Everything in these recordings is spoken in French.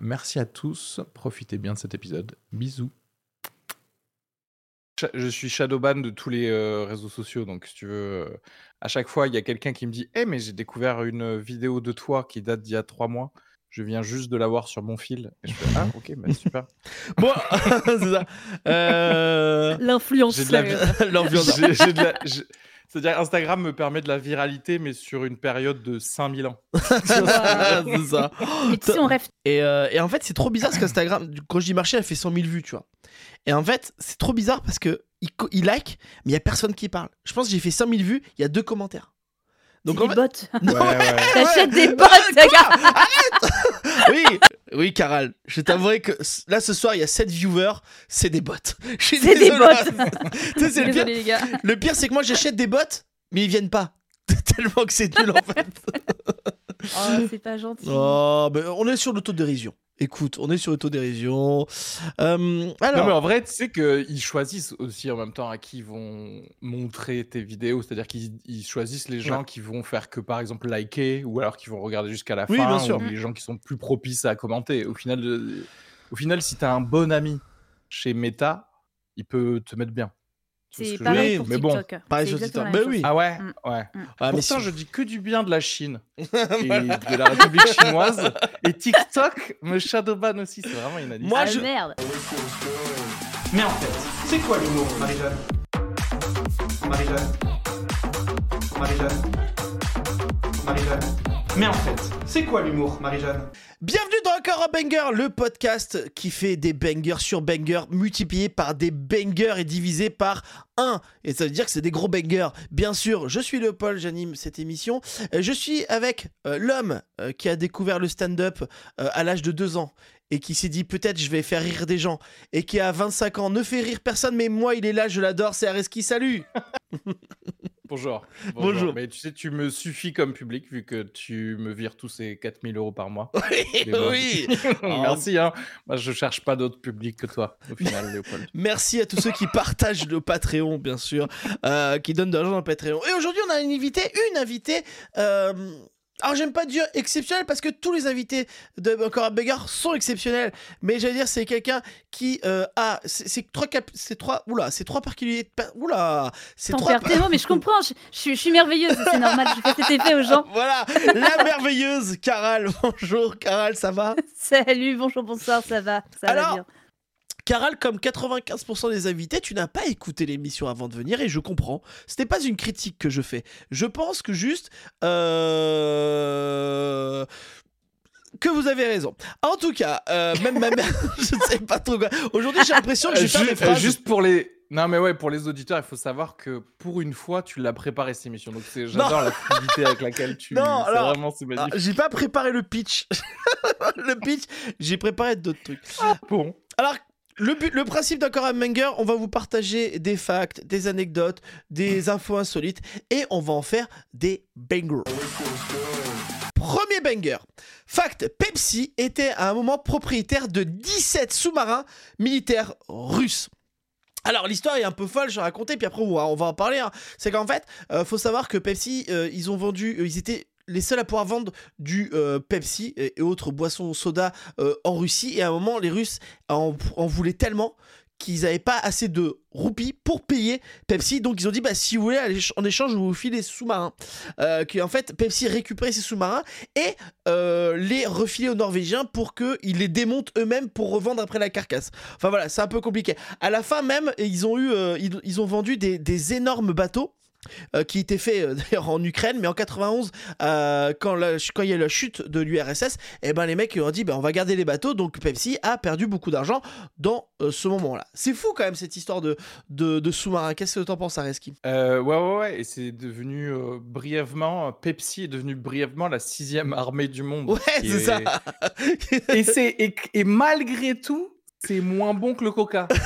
Merci à tous, profitez bien de cet épisode. Bisous. Je suis shadowban de tous les euh, réseaux sociaux, donc si tu veux, euh, à chaque fois, il y a quelqu'un qui me dit Eh, mais j'ai découvert une vidéo de toi qui date d'il y a trois mois. Je viens juste de l'avoir sur mon fil. Et je fais Ah, ok, bah, super. Bon, c'est ça. Euh, L'influenceur. J'ai de la C'est-à-dire, Instagram me permet de la viralité, mais sur une période de 5000 ans. c'est ça. Et tu sais, on rêve. Et, euh, et en fait, c'est trop bizarre parce qu'Instagram, quand je dis marché, elle fait 100 000 vues, tu vois. Et en fait, c'est trop bizarre parce que il like, mais il y a personne qui parle. Je pense que j'ai fait 100 000 vues, il y a deux commentaires. Donc en des fait, bots. Ouais, ouais. T'achètes des bots, gars. oui, oui, Caral, je t'avouerai que là ce soir, il y a 7 viewers, c'est des suis C'est des sais, c'est le pire. Désolé, les gars. Le pire, c'est que moi j'achète des bots, mais ils viennent pas. Tellement que c'est nul en fait. Oh, c'est pas gentil. Oh, mais on est sur l'autodérision. Écoute, on est sur l'autodérision. Euh, alors, Non, mais en vrai, tu sais qu'ils choisissent aussi en même temps à qui ils vont montrer tes vidéos. C'est-à-dire qu'ils ils choisissent les gens qui vont faire que, par exemple, liker ou alors qui vont regarder jusqu'à la Oui, fin. bien sûr. Ou les gens qui sont plus propices à commenter. Au final, euh, au final si tu as un bon ami chez Meta, il peut te mettre bien. C'est pareil pour mais bon. Pareil sur TikTok. Ben oui. Ah ouais, Mm. ouais. Ah, mais Pourtant, si- je dis que du bien de la Chine et de la République chinoise. Et TikTok me shadowban aussi. C'est vraiment inadmissible. Moi, Ah je- merde. Mais en fait, c'est quoi l'humour, Marie-Jeanne? Marie-Jeanne? Marie-Jeanne Marie-Jeanne Mais en fait, c'est quoi l'humour, Marie-Jeanne? Bienvenue dans Encore un Banger, le podcast qui fait des bangers sur bangers multipliés par des bangers et divisés par 1. Et ça veut dire que c'est des gros bangers. Bien sûr, je suis Léopold, j'anime cette émission. Euh, Je suis avec euh, l'homme euh, qui a découvert le stand-up euh, à l'âge de 2 ans et qui s'est dit peut-être je vais faire rire des gens et qui à 25 ans ne fait rire personne mais moi il est là, je l'adore, c'est Areski, salut Bonjour. Bonjour. Mais tu sais, tu me suffis comme public vu que tu me vires tous ces 4000 euros par mois. Bonnes. Oui Merci. Hein. Moi, je cherche pas d'autre public que toi, au final, Léopold. Merci à tous ceux qui partagent le Patreon, bien sûr, euh, qui donnent de l'argent dans le Patreon. Et aujourd'hui, on a une invitée, une invitée. euh, alors, j'aime pas dire exceptionnelle parce que tous les invités de Encore un Bagarre sont exceptionnels. Mais j'allais dire, c'est quelqu'un qui euh, a. C'est c'est trois. cap- C'est trois. Oula, c'est trois particuliers. Oula, c'est T'en trois. tes mots, mais je comprends. Je, je suis- je suis merveilleuse. C'est normal. Je fais cet effet aux gens. Voilà, la merveilleuse Caral. Bonjour, Caral, ça va? Salut, bonjour, bonsoir, ça va. Ça Alors, va bien. Caral, comme 95% des invités, tu n'as pas écouté l'émission avant de venir et je comprends. Ce n'est pas une critique que je fais. Je pense que juste. euh, Que vous avez raison. En tout cas, euh, même ma mère, je ne sais pas trop quoi. Aujourd'hui, j'ai l'impression que j'ai fait ju- des euh, phrases. juste pour les. Non, mais ouais, pour les auditeurs, il faut savoir que pour une fois, tu l'as préparé cette émission. Donc, c'est- j'adore la fluidité avec laquelle tu. Non, alors- vraiment, c'est Ah, magnifique. j'ai pas préparé le pitch. le pitch, j'ai préparé d'autres trucs. Bon. Alors, le, principe d'Encore un Banger, on va vous partager des facts, des anecdotes, des infos insolites et on va en faire des bangers. Premier banger. Fact, Pepsi était à un moment propriétaire de 17 sous-marins militaires russes. Alors l'histoire est un peu folle, je vais raconter, puis après on va, on va en parler. hein. C'est qu'en fait, euh, faut savoir que Pepsi, euh, ils ont vendu, euh, ils étaient les seuls à pouvoir vendre du euh, Pepsi et, autres boissons soda euh, en Russie. Et à un moment, les Russes en, en voulaient tellement qu'ils n'avaient pas assez de roupies pour payer Pepsi. Donc ils ont dit, bah, si vous voulez, en échange, je vous file des sous-marins. Euh, en fait, Pepsi récupérait ces sous-marins et euh, les refilait aux Norvégiens pour qu'ils les démontent eux-mêmes pour revendre après la carcasse. Enfin voilà, c'est un peu compliqué. À la fin même, ils ont, eu, ils, ont vendu des énormes bateaux euh, qui était fait euh, d'ailleurs en Ukraine, mais en 91, euh, quand, la- quand il y a eu la chute de l'URSS, eh ben, les mecs ont dit ben, on va garder les bateaux, donc Pepsi a perdu beaucoup d'argent dans euh, ce moment-là. C'est fou quand même cette histoire de, de, de sous-marin. Qu'est-ce que t'en penses, Areski? Ouais, ouais, ouais. Et c'est devenu brièvement, Pepsi est devenu brièvement la sixième armée du monde. Ouais, c'est est- ça. Et, c'est, et, et malgré tout, c'est moins bon que le coca.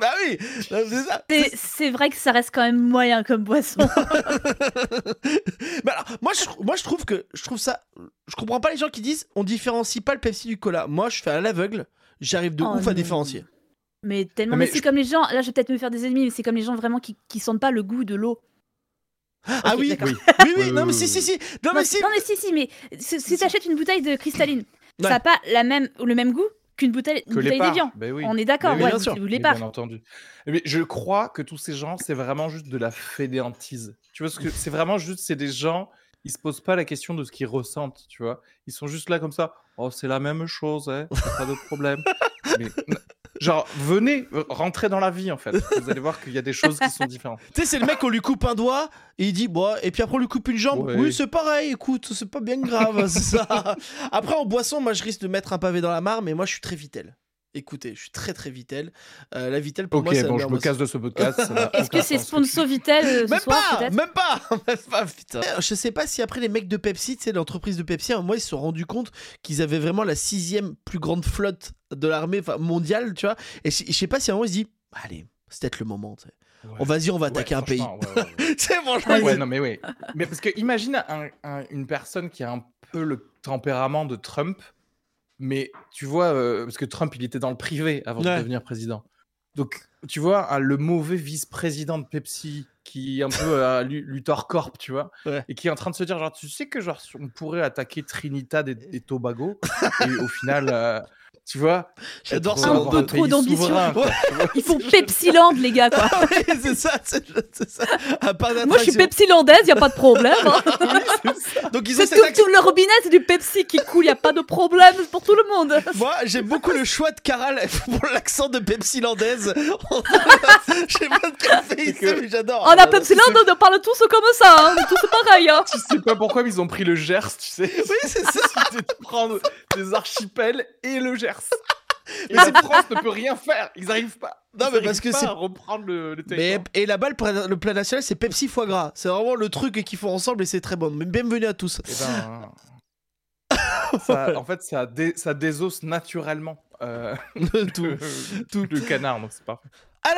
Bah oui, non, c'est ça. C'est- C'est vrai que ça reste quand même moyen comme boisson. Mais alors, moi, je, moi, je trouve que je trouve ça. Je comprends pas les gens qui disent on différencie pas le Pepsi du cola. Moi, je fais à l'aveugle. J'arrive de Oh ouf à différencier. Mais tellement. Non, Mais, mais c'est je- comme les gens. Là, je vais peut-être me faire des ennemis, mais c'est comme les gens vraiment qui, qui sentent pas le goût de l'eau. ah oui, oui, Oui. oui, Oui, non, mais si, si, si. Non, Non, mais si. non, mais si, si, mais si, si t'achètes une bouteille de cristalline, Ouais. ça n'a pas la même, le même goût qu'une bouteille, une que bouteille d'évian. Ben oui. On est d'accord, Mais oui, ouais, les parts. Bien entendu. Mais je crois que tous ces gens, c'est vraiment juste de la fédéantise. Tu vois, ce que c'est vraiment juste, c'est des gens, ils se posent pas la question de ce qu'ils ressentent, tu vois. Ils sont juste là comme ça. Oh, c'est la même chose, hein, pas de problème. Mais, genre, venez, rentrez dans la vie, en fait. Vous allez voir qu'il y a des choses qui sont différentes. Tu sais, c'est le mec, on lui coupe un doigt et il dit, bon, et puis après, on lui coupe une jambe. Ouais. Oui, c'est pareil, écoute, c'est pas bien grave, ça. Après, en boisson, moi, je risque de mettre un pavé dans la mare, mais moi, je suis très vitel. Écoutez, je suis très très vitel. Euh, la vitel, pour Ok, moi, c'est bon, je me casse de ce podcast. Est-ce que c'est sponsor Vitel euh, ce Même soir, pas, même pas, même pas, putain. Je sais pas si après les mecs de Pepsi, sais, l'entreprise de Pepsi, à un moment, ils se sont rendus compte qu'ils avaient vraiment la sixième plus grande flotte de l'armée mondiale, tu vois. Et je sais pas si à un moment, ils se disent, Bah, allez, c'est peut-être le moment, tu sais. Ouais. On vas-y, on va Ouais, attaquer un pays. ouais, ouais, ouais. C'est franchement, Ouais, non, mais oui. Mais parce que imagine un- un- une personne qui a un peu le tempérament de Trump, mais tu vois, euh, parce que Trump, il était dans le privé avant Ouais. de devenir président. Donc, tu vois, un- le mauvais vice-président de Pepsi, qui est un peu à Lu- Luthor Corp, tu vois, Ouais. et qui est en train de se dire, genre, tu sais que genre, on pourrait attaquer Trinidad et, et Tobago, et au final, euh, tu vois, J'adore ça. Un peu un trop d'ambition. Ils font Pepsiland, les gars, quoi. Ouais, c'est ça, c'est c'est ça. Un parc Moi, je suis. Pepsilandaise, y a pas de problème. hein. Donc ils ont tout, le robinet, c'est du Pepsi qui coule, y a pas de problème pour tout le monde. Moi, j'aime beaucoup le choix de Caral pour l'accent de Pepsi-landaise. Je sais pas de quel pays c'est, mais j'adore. On a Pepsiland, on parle tous comme ça, hein. tous pareil. Hein. Tu sais pas pourquoi, mais ils ont pris le Gers, tu sais. Oui, c'est ça. C'était de prendre des archipels et le Gers. Et la France ne peut rien faire. Ils arrivent pas. Non, Ils mais parce que c'est- reprendre le, le Mais, et là-bas, le plat, le plat national, c'est Pepsi foie gras. C'est vraiment le truc qu'ils font ensemble et c'est très bon. Mais bienvenue à tous. Eh ben, ça- en fait, ça, dé- ça désosse naturellement euh, Tout. le, tout. le canard, donc c'est parfait.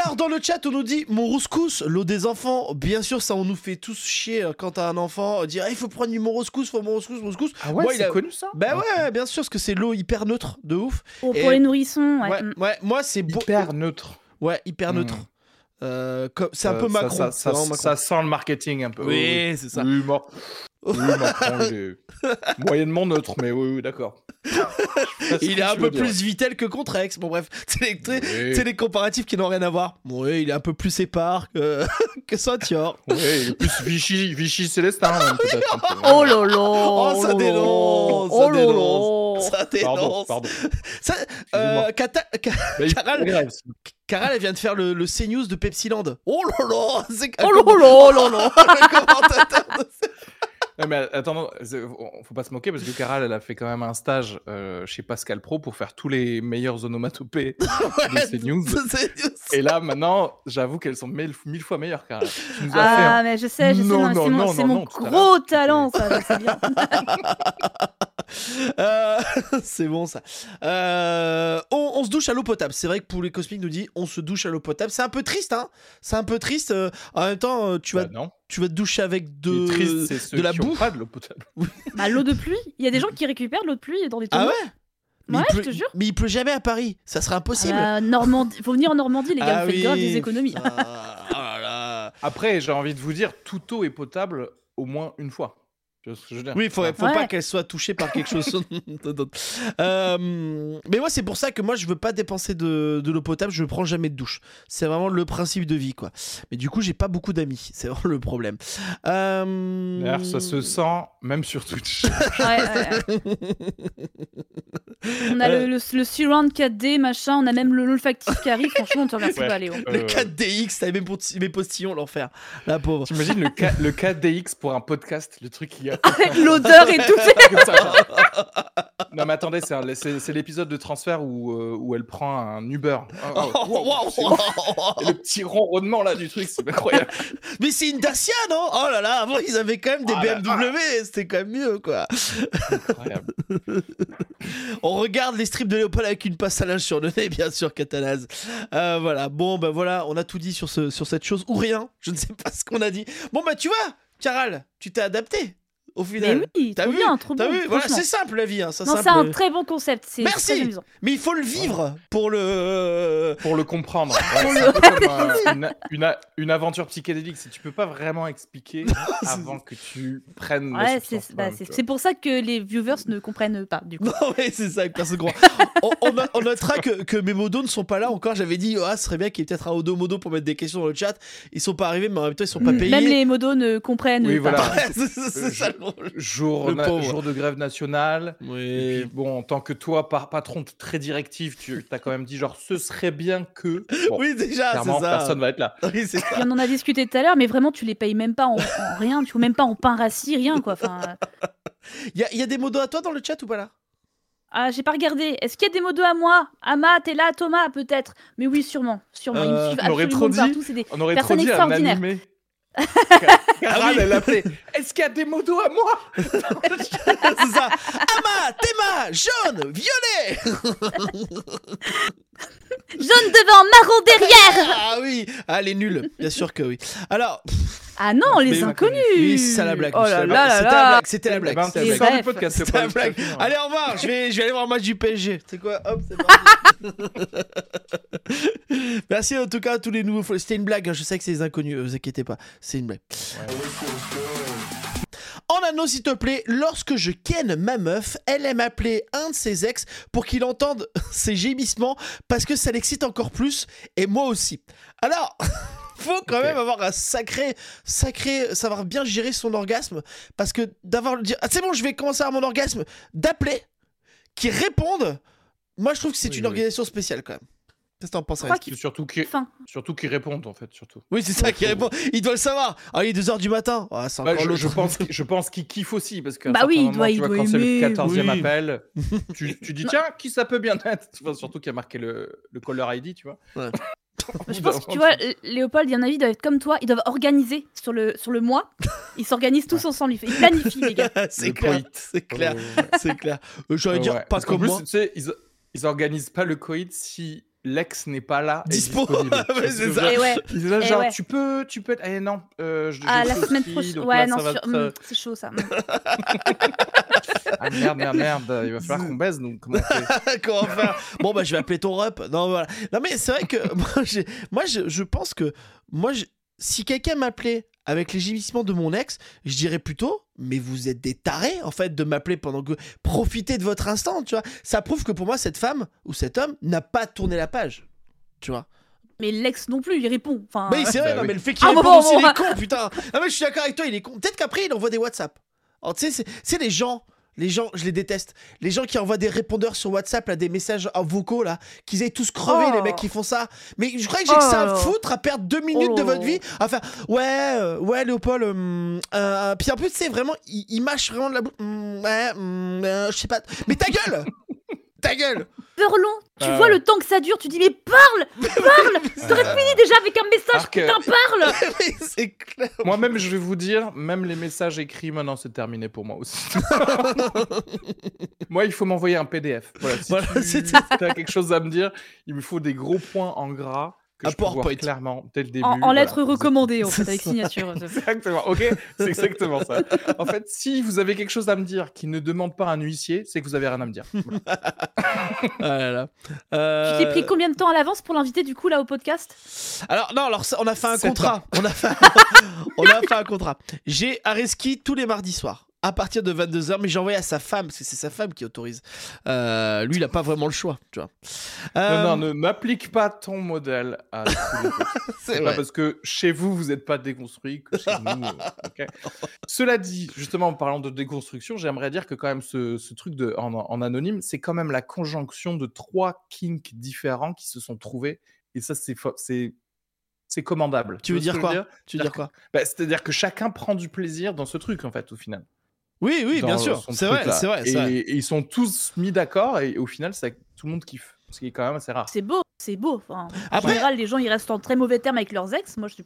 Alors, dans le chat, on nous dit mon rouscous, l'eau des enfants. Bien sûr, ça, on nous fait tous chier euh, quand t'as un enfant. euh, Dire, Ah, il faut prendre du mon rouscous, faut mon rouscous, mon rouscous. Ah ouais, Moi, il c'est a- connu ça Bah ouais, bien sûr, parce que c'est l'eau hyper neutre, de ouf. Oh, Et- pour les nourrissons, ouais. Ouais, mm. ouais, moi, c'est beau. Hyper neutre. Ouais, hyper Mm. neutre. Euh, comme- c'est un Euh, peu Macron. Ça, sent le marketing un peu. Oui, c'est ça. Oui, Mar- oui, Macron, il est moyennement neutre, mais oui, oui d'accord. Il est un peu plus Vitel que Contrex. Bon, bref, c'est Oui. les comparatifs qui n'ont rien à voir. Bon, oui, il est un peu plus épars que, que Saint-Yor. Oui, il est plus Vichy, Vichy Célestin, peu. Oh là là Oh, ça là là. dénonce, ça Oh là dénonce. là. Ça Pardon, dénonce. pardon. Ça, Excusez-moi. euh, Caral- elle vient de faire le, le CNews de Pepsiland. Oh là là c'est Oh là là là là le commentateur de- Mais attends, faut pas se moquer parce que Caral, elle a fait quand même un stage euh, chez Pascal Pro pour faire tous les meilleurs onomatopées de CNews. de CNews. Et là, maintenant, j'avoue qu'elles sont mille, mille fois meilleures, Caral. Ah, un- mais je sais, je sais, Non, non, non, c'est mon, gros talent, ça, bien. Euh, c'est bon ça. Euh, on, on se douche à l'eau potable. C'est vrai que pour les cosmiques nous dit on se douche à l'eau potable. C'est un peu triste, hein. C'est un peu triste. euh, en même temps, tu vas, Bah non. Tu vas te doucher avec de, triste, c'est ceux de la qui ont boue. pas de l'eau potable. Bah, l'eau de pluie, il y a des gens qui récupèrent l'eau de pluie dans des Ah tonneaux. ouais Mais Ouais, il je pleut- te jure. Mais il pleut jamais à Paris. Ça serait impossible. Euh, Normandie, faut venir en Normandie, les gars, Ah vous faites grave des économies. putain. Oh là là. Après, j'ai envie de vous dire, toute eau est potable au moins une fois. Oui, faut, faut Ouais. pas qu'elle soit touchée par quelque chose d'autre. Euh, mais moi, c'est pour ça que moi, je veux pas dépenser de, de l'eau potable. Je prends jamais de douche. C'est vraiment le principe de vie, quoi. Mais du coup, j'ai pas beaucoup d'amis. C'est vraiment le problème. Euh, D'ailleurs, ça se sent même sur Twitch. Ouais, ouais, ouais. On a Euh. le, le, le surround 4D, machin, on a même l'olfactif qui arrive. Franchement, on te remercie Ouais. pas, Léo. Le Euh, 4DX, t'avais même posti- mes postillons, l'enfer. La pauvre. T'imagines le, le 4DX pour un podcast, le truc qui a. Avec l'odeur et tout. Non mais attendez, c'est un- c'est c'est l'épisode de transfert où, euh, où elle prend un Uber. Oh, oh, wow, wow. Et le petit ronronnement là du truc, c'est incroyable. Mais c'est une Dacia, non? Oh là là, avant ils avaient quand même des là BMW, c'était quand même mieux, quoi. incroyable. On regarde les strips de Léopold avec une passe à linge sur le nez, bien sûr, Catalase. Euh, voilà, bon, ben voilà, on a tout dit sur, ce, sur cette chose, ou rien, je ne sais pas ce qu'on a dit. Bon, bah tu vois, Caral, tu t'es adapté, au Mais final. oui, T'as trop vu bien, trop T'as bon. vu Voilà, c'est simple la vie, hein, simple. c'est un très bon concept. C'est Merci. Mais il faut le vivre pour le... Pour le comprendre. Ouais, c'est un peu comme euh, une, une- une aventure psychédélique. Si tu peux pas vraiment expliquer avant que tu prennes. Ouais, c'est bah, même, c'est- pour ça que les viewers ne comprennent pas, du coup. Non, mais c'est ça que personne comprend. on, on, a- on notera que, que mes modos ne sont pas là encore. J'avais dit, ah, ce serait bien qu'il y ait peut-être un odo modo pour mettre des questions dans le chat. Ils sont pas arrivés, mais en même temps, ils sont pas payés. Même les modos ne comprennent Oui, pas. voilà. Ouais, c'est ça. Jour, na- jour de grève nationale. Et Oui. puis, bon, en tant que toi, par patron très directif, tu as quand même dit genre ce serait bien que. Bon, Oui, déjà, c'est clairement, ça. personne va être là. Oui, c'est ça. On en a discuté tout à l'heure, mais vraiment, tu les payes même pas en, en rien, tu vois, même pas en pain rassis, rien, quoi. Enfin, euh, Il y, a- il y a des modos à toi dans le chat ou pas là? Ah, j'ai pas regardé. Est-ce qu'il y a des modos à moi? Ama, t'es là, Thomas, peut-être? Mais oui, sûrement. Sûrement. Ils me Euh, suivent on aurait trop dit. partout. C'est des... On aurait Personne trop dit un extraordinaire. animé. Ah Caral, oui. elle. Est-ce qu'il y a des modos à moi? C'est ça. Ama, Théma, jaune, violet. Jaune devant, marron derrière Ah oui. Ah, les nuls. Bien sûr que oui. Alors, Ah non, les inconnus oui, c'est ça la blague. Oh c'est là la là C'était la blague. C'était la c'est blague. du podcast. C'était la le blague. Allez, au revoir. Je vais, je vais aller voir un match du PSG. C'est quoi Hop, c'est parti. Merci en tout cas à tous les nouveaux. C'était une blague. hein. Je sais que c'est les inconnus. Vous inquiétez pas. C'est une blague. En anneau, s'il te plaît, lorsque je ken ma meuf, elle aime appeler un de ses ex pour qu'il entende ses gémissements parce que ça l'excite encore plus et moi aussi. Alors, faut quand même avoir un sacré, sacré, savoir bien gérer son orgasme parce que d'avoir le dire, ah, c'est bon, je vais commencer à mon orgasme, d'appeler, qui répondent. Moi, je trouve que c'est Oui, une oui. organisation spéciale quand même. Qu'est-ce que t'en penses qu'il- Surtout qu'ils Enfin, surtout qu'ils répondent en fait, surtout. Oui, c'est ça qui faut- répond. Il doit le savoir. Ah, il est 2h du matin. Ah, c'est Bah, encore je, pense, qu'il- je pense qu'il kiffe aussi parce que Bah oui, il doit- tu il vois, doit quand c'est le aimer, 14e oui. appel, tu, tu dis tiens qui ça peut bien être? Tu vois, surtout qu'il y a marqué le, le caller ID, tu vois. Ouais. je pense que tu vois, Léopold, il y en a, ils doivent être comme toi, ils doivent organiser sur le, sur le mois. Ils s'organisent tous ensemble, ils planifient, les gars. c'est Le clair. coït. C'est clair. Ouais, C'est clair. Euh, J'aurais ouais, dire ouais. pas Parce qu'en comme plus, moi. tu sais, ils, ils organisent pas le coït si l'ex n'est pas là. Dispo. Ouais, c'est ça. Et ouais, Ils étaient là, genre, ouais. tu peux, tu peux être. Eh non, euh, je, ah, la semaine prochaine. Ouais, là, non, sur- hum, euh, c'est chaud ça. Ah merde, merde, merde, il va falloir qu'on baise, donc comment faire? Bon, bah, je vais appeler ton rep. Non, voilà. Non, mais c'est vrai que moi, je, je pense que moi, je- si quelqu'un m'appelait avec les gémissements de mon ex, je dirais plutôt, mais vous êtes des tarés, en fait, de m'appeler pendant que. Profitez de votre instant, tu vois. Ça prouve que pour moi, cette femme ou cet homme n'a pas tourné la page. Tu vois. Mais l'ex non plus, il répond. Enfin, Mais c'est vrai, Bah non, oui. mais le fait qu'il Ah, réponde bon, bon, aussi, bon. il est con, putain. Ah, mais je suis d'accord avec toi, il est con. Peut-être qu'après, il envoie des WhatsApp. Alors, tu sais, c'est- c'est les gens. Les gens, je les déteste. Les gens qui envoient des répondeurs sur WhatsApp, là, des messages en vocaux, là, qu'ils aient tous crevé, Oh. les mecs qui font ça. Mais je crois que j'ai que Oh ça à là. foutre à perdre deux minutes Oh de votre là. vie à faire ouais, euh, ouais, Léopold. hum, euh, puis en plus, c'est vraiment, il, il mâche vraiment de la bouche. Hum, ouais, hum, euh, je sais pas. Mais ta gueule Ta gueule Peur long, tu Ah vois le temps que ça dure, tu dis mais parle, parle. T'aurais fini déjà avec un message, que- putain parle. Mais c'est clair. Moi-même, je vais vous dire, même les messages écrits, maintenant, c'est terminé pour moi aussi. moi, il faut m'envoyer un PDF. Voilà, si Voilà, tu as quelque chose à me dire, il me faut des gros points en gras que Un je peux voir clairement dès le début. En, en voilà. lettres recommandées en fait, avec ça. signature. Exactement, ok C'est exactement ça. En fait, si vous avez quelque chose à me dire qui ne demande pas un huissier, c'est que vous avez rien à me dire. Ah là là. Tu Euh, t'es pris combien de temps à l'avance pour l'inviter du coup là au podcast? Alors non, alors ça, on a fait un contrat. On a fait, on a fait un contrat. J'ai Areski tous les mardis soirs à partir de 22h, mais j'ai envoyé à sa femme, parce que c'est sa femme qui autorise. Euh, lui, il a pas vraiment le choix, tu vois. Euh, Non, non, ne n'applique pas ton modèle à c'est pas parce que chez vous, vous n'êtes pas déconstruit que chez nous. euh. Cela dit, justement, en parlant de déconstruction, j'aimerais dire que quand même ce, ce truc de, en, en anonyme, c'est quand même la conjonction de trois kinks différents qui se sont trouvés. Et ça, c'est c'est commandable. Tu veux dire quoi veux dire? Tu veux dire quoi? Bah, C'est-à-dire que chacun prend du plaisir dans ce truc, en fait, au final. Oui, oui, bien sûr. C'est vrai, là. c'est vrai, c'est Et, vrai. et ils sont tous mis d'accord et au final, ça, tout le monde kiffe. Ce qui est quand même assez rare. C'est beau, c'est beau. Enfin, en Après- général, les gens ils restent en très mauvais termes avec leurs ex. Moi, je suis.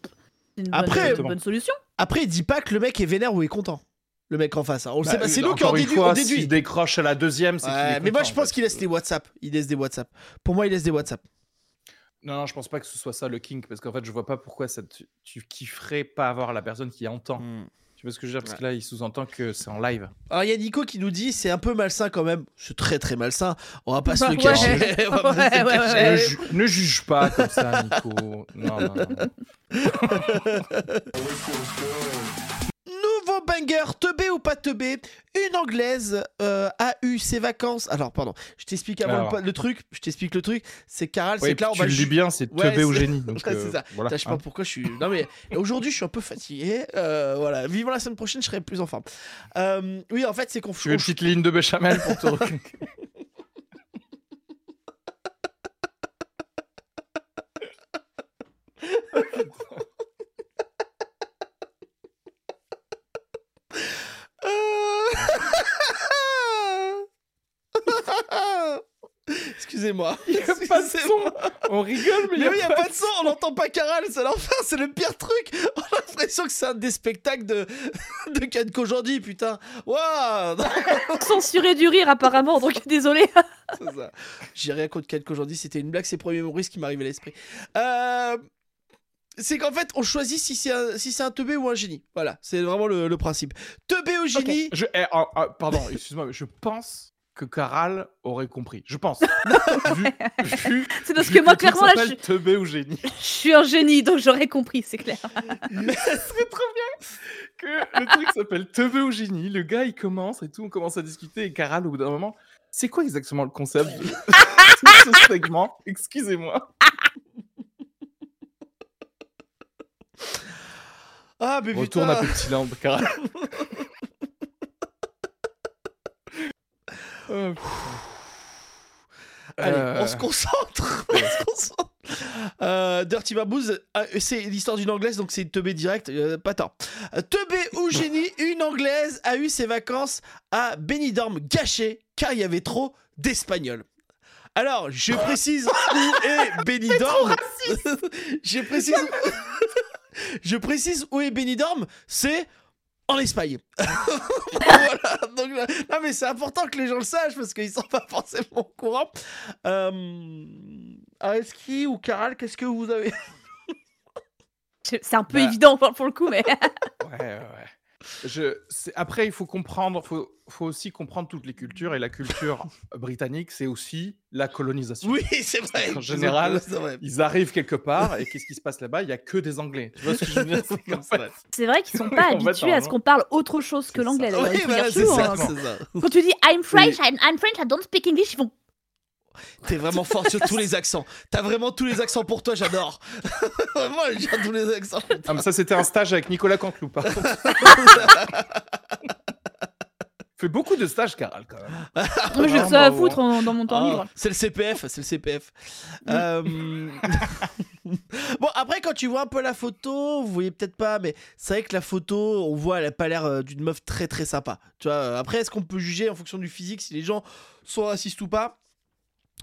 C'est une, bonne- Après- une bonne solution. Après, il dit pas que le mec est vénère ou est content. Le mec en face. hein. On Bah, sait pas. C'est nous qui en déduit. fois, on déduit. S'il décroche à la deuxième, c'est Ouais, mais moi, je en pense qu'il laisse des WhatsApp. Il laisse des WhatsApp. Pour moi, il laisse des WhatsApp. Non, non, je pense pas que ce soit ça le kink, parce qu'en fait, je vois pas pourquoi ça te- tu kifferais pas avoir la personne qui entend. Tu vois ce que je veux dire? Parce que là, il sous-entend que c'est en live. Alors, il y a Nico qui nous dit c'est un peu malsain quand même. C'est très très malsain. On va pas se le cacher. On va pas Ouais, se le ouais, cacher. ouais. Ne, ju- ne juge pas comme ça, Nico. Non, non, non. Banger, teubé ou pas teubé, une anglaise euh, a eu ses vacances. Alors, pardon, je t'explique avant Alors. le, truc. Je t'explique le truc. C'est Caral, Ouais, c'est tu le dis bien, c'est Ouais, teubé c'est- génie. Donc, Ouais, euh, c'est ça. Voilà, Putain, je sais pas hein. pourquoi je suis. Non mais aujourd'hui je suis un peu fatigué. Euh, voilà, vivant la semaine prochaine, je serai plus en forme. Euh, oui, en fait, c'est qu'on. Tu veux une petite ligne de béchamel pour te Excusez-moi. Il y a pas de son. On rigole, mais il Mais y a oui, y a pas pas de son, on n'entend pas Caral, c'est l'enfer, c'est le pire truc. On a l'impression que c'est un des spectacles de, de Ken Kojandi, putain. Waouh Censuré du rire, apparemment, donc désolé. C'est ça. J'ai rien contre Ken Kojandi, c'était une blague, c'est Premier Maurice qui m'arrive à l'esprit. Euh, C'est qu'en fait, on choisit si c'est un, si c'est un teubé ou un génie. Voilà, c'est vraiment le, le principe. Teubé ou génie Je, eh, ah, ah, pardon, excuse-moi, mais je pense que Caral aurait compris. Je pense. C'est parce vu que moi, truc clairement, là, je Teubé ou génie. je suis un génie, donc j'aurais compris, c'est clair. Mais ça serait trop bien que le truc s'appelle Teubé ou génie. Le gars, il commence et tout, on commence à discuter. Et Caral, au bout d'un moment, c'est quoi exactement le concept de tout ce segment? Excusez-moi. Ah, mais Retourne à putain Petit Land, Caral. Oh, Allez, Euh. on se concentre. on se concentre. Euh, Dirty Babooz, euh, c'est l'histoire d'une anglaise, donc c'est une teubé direct, euh, pas tant. Euh, Teubé ou génie, une anglaise a eu ses vacances à Benidorm gâchées car il y avait trop d'espagnols. Alors, je précise où est Benidorm. je précise. Je précise où est Benidorm. C'est en Espagne. voilà. Donc, là- non, mais c'est important que les gens le sachent parce qu'ils sont pas forcément au courant. Euh... Areski ou Caral, qu'est-ce que vous avez? C'est un peu Bah. évident pour pour le coup, mais. Ouais, ouais, ouais. Je, après, il faut comprendre, faut, faut aussi comprendre toutes les cultures. Et la culture britannique, c'est aussi la colonisation. Oui, c'est vrai. En général, vrai. Ils arrivent quelque part et qu'est-ce qui se passe là-bas? Il y a que des Anglais. Tu vois ce que je veux dire? C'est fait, vrai qu'ils sont pas habitués à ce qu'on parle autre chose que C'est l'anglais. Oui, hein. Quand tu dis I'm French, I'm, I'm French, I don't speak English, ils vont. T'es vraiment fort sur tous les accents. T'as vraiment tous les accents pour toi, j'adore. Vraiment, j'ai tous les accents. Ah, mais ça, c'était un stage avec Nicolas Canteloup, par contre. fait beaucoup de stages, Caral, quand même. Moi, j'ai ça à foutre en- dans mon temps Ah, libre. c'est le CPF, c'est le CPF. Euh, bon, après, quand tu vois un peu la photo, vous voyez peut-être pas, mais c'est vrai que la photo, on voit, elle a pas l'air euh, d'une meuf très très sympa. Tu vois, après, est-ce qu'on peut juger en fonction du physique si les gens sont racistes ou pas?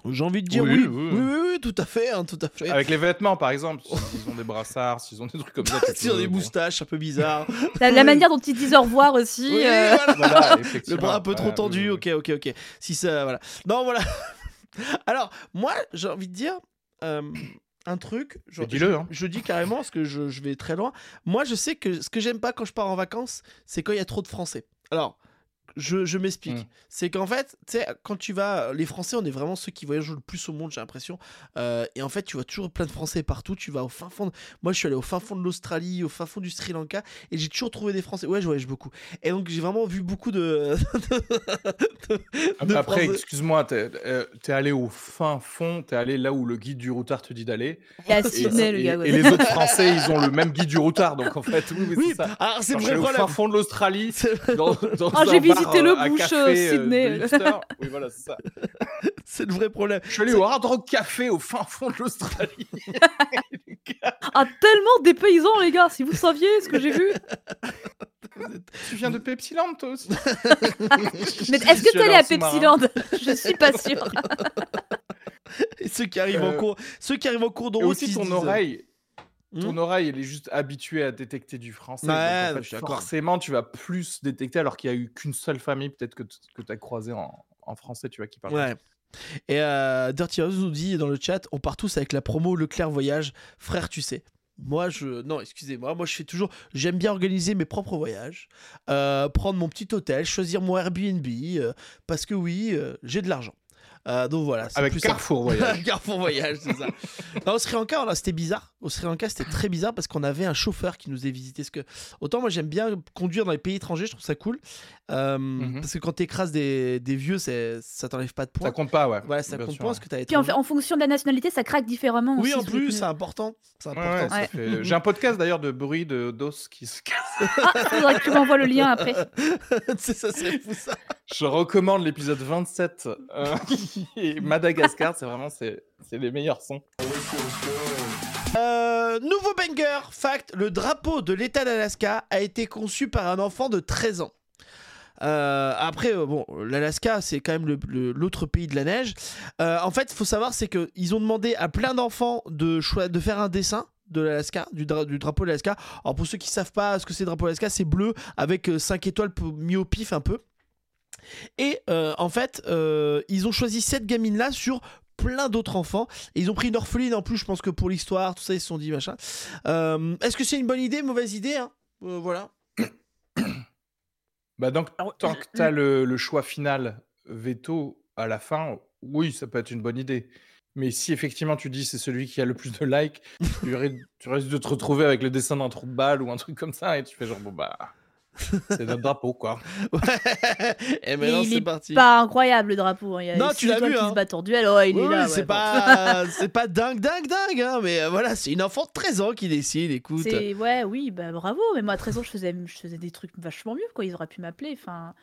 J'ai envie de dire oui. Oui, Oui, oui, oui, oui, tout à fait, hein, tout à fait. Avec les vêtements, par exemple. S'ils ont des brassards, s'ils ont des trucs comme ça. Sur peux- des bon. moustaches un peu bizarres. La, la manière dont ils disent au revoir aussi. Oui, euh, voilà. Voilà, Le bras un peu trop Ouais, tendu, oui, oui. ok, ok, ok. Si ça, voilà. Non, voilà. Alors, moi, j'ai envie de dire euh, un truc. Je, Mais dis-le, je- hein. je dis carrément, parce que je, je vais très loin. Moi, je sais que ce que j'aime pas quand je pars en vacances, c'est quand il y a trop de Français. Alors, Je, je m'explique. Mm. C'est qu'en fait, tu sais, quand tu vas. Les Français, on est vraiment ceux qui voyagent le plus au monde, j'ai l'impression. Euh, et en fait, tu vois toujours plein de Français partout. Tu vas au fin fond. de- Moi, je suis allé au fin fond de l'Australie, au fin fond du Sri Lanka. Et j'ai toujours trouvé des Français. Ouais, je voyage beaucoup. Et donc, j'ai vraiment vu beaucoup de. Ah, Après, excuse-moi, t'es euh, t'es allé au fin fond, t'es allé là où le guide du routard te dit d'aller. Et, Sydney, le et- gars. ouais. et les autres Français, ils ont le même guide du routard. Donc en fait, oui, oui, Oui, c'est ça. alors c'est vrai au fin fond de l'Australie, dans, dans Ah, un j'ai bar, le euh, à bush, café, euh, euh, Sydney. Oui, voilà, c'est ça. C'est le vrai problème. Je suis allé au Hard Rock Café au fin fond de l'Australie. Ah, tellement des paysans, les gars, si vous saviez ce que j'ai vu. tu viens de Pepsiland, toi aussi Mais est-ce que t'es allé à en Pepsiland Je suis pas sûre. Et ceux qui arrivent en Euh, cours, ceux qui arrivent en cours de Et route, aussi ton disent, oreille. Hmm Ton oreille, elle est juste habituée à détecter du français. Ouais, donc, en fait, forcément, tu vas plus détecter alors qu'il y a eu qu'une seule famille, peut-être que, que tu as croisé en, en français, tu vois, qui parle. Ouais. Et euh, Dirty Rose nous dit dans le chat, on part tous avec la promo Leclerc Voyage, frère, tu sais. Moi, je. Non, excusez-moi. Moi, je fais toujours. J'aime bien organiser mes propres voyages, euh, prendre mon petit hôtel, choisir mon Airbnb, euh, parce que oui, euh, j'ai de l'argent. Euh, donc voilà. c'est Avec plus Carrefour Voyage. Carrefour Voyage, c'est ça. Non, au Sri Lanka, c'était bizarre. Au Sri Lanka, c'était très bizarre parce qu'on avait un chauffeur qui nous faisait visiter. Ce que... Autant moi, j'aime bien conduire dans les pays étrangers, je trouve ça cool. Euh, Mhm. Parce que quand tu écrases des, des vieux, c'est- ça t'enlève pas de points. Ça compte pas, ouais. Ouais, ça Bien compte sûr, pas ouais. parce que t'as été. Puis en, fonction de la nationalité, ça craque différemment. Oui, aussi, en ce plus, c'est important. C'est important. ouais, ça Ouais. fait- J'ai un podcast d'ailleurs de bruit de d'os qui se casse. Ah, faudrait que tu m'envoies le lien après. C'est ça serait fou ça. Je recommande l'épisode 27 euh, Madagascar. C'est vraiment c'est les meilleurs sons. Euh, nouveau banger, fact, le drapeau de l'État d'Alaska a été conçu par un enfant de 13 ans. Euh, après, euh, bon, l'Alaska, c'est quand même l'autre pays de la neige. En fait, il faut savoir, c'est qu'ils ont demandé à plein d'enfants de, de faire un dessin de l'Alaska, du, dra- du drapeau de l'Alaska. Alors pour ceux qui savent pas ce que c'est le drapeau de l'Alaska, c'est bleu avec 5 étoiles mis au pif un peu. Et euh, en fait, euh, ils ont choisi cette gamine-là sur plein d'autres enfants. Et ils ont pris une orpheline en plus, je pense que pour l'histoire, tout ça, ils se sont dit machin. Euh, Est-ce que c'est une bonne idée, mauvaise idée hein? Euh, Voilà. Bah donc Alors, tant que tu as le, le choix final veto à la fin, oui, ça peut être une bonne idée. Mais si effectivement tu dis c'est celui qui a le plus de likes, tu risques de te retrouver avec le dessin d'un trou de balle ou un truc comme ça et tu fais genre bon bah c'est notre drapeau quoi. Et maintenant, il c'est est parti. Pas incroyable le drapeau. hein. Il y a Non, tu l'as vu, qui hein. se battent en duel. Ouais, il Oui, est oui, là. c'est ouais, bon. pas, c'est pas dingue, dingue, dingue, hein, mais euh, voilà, c'est une enfant de 13 ans qui décide, écoute. C'est ouais, oui, bah bravo. Mais moi, à 13 ans, je faisais, je faisais des trucs vachement mieux. Quoi, ils auraient pu m'appeler. Enfin,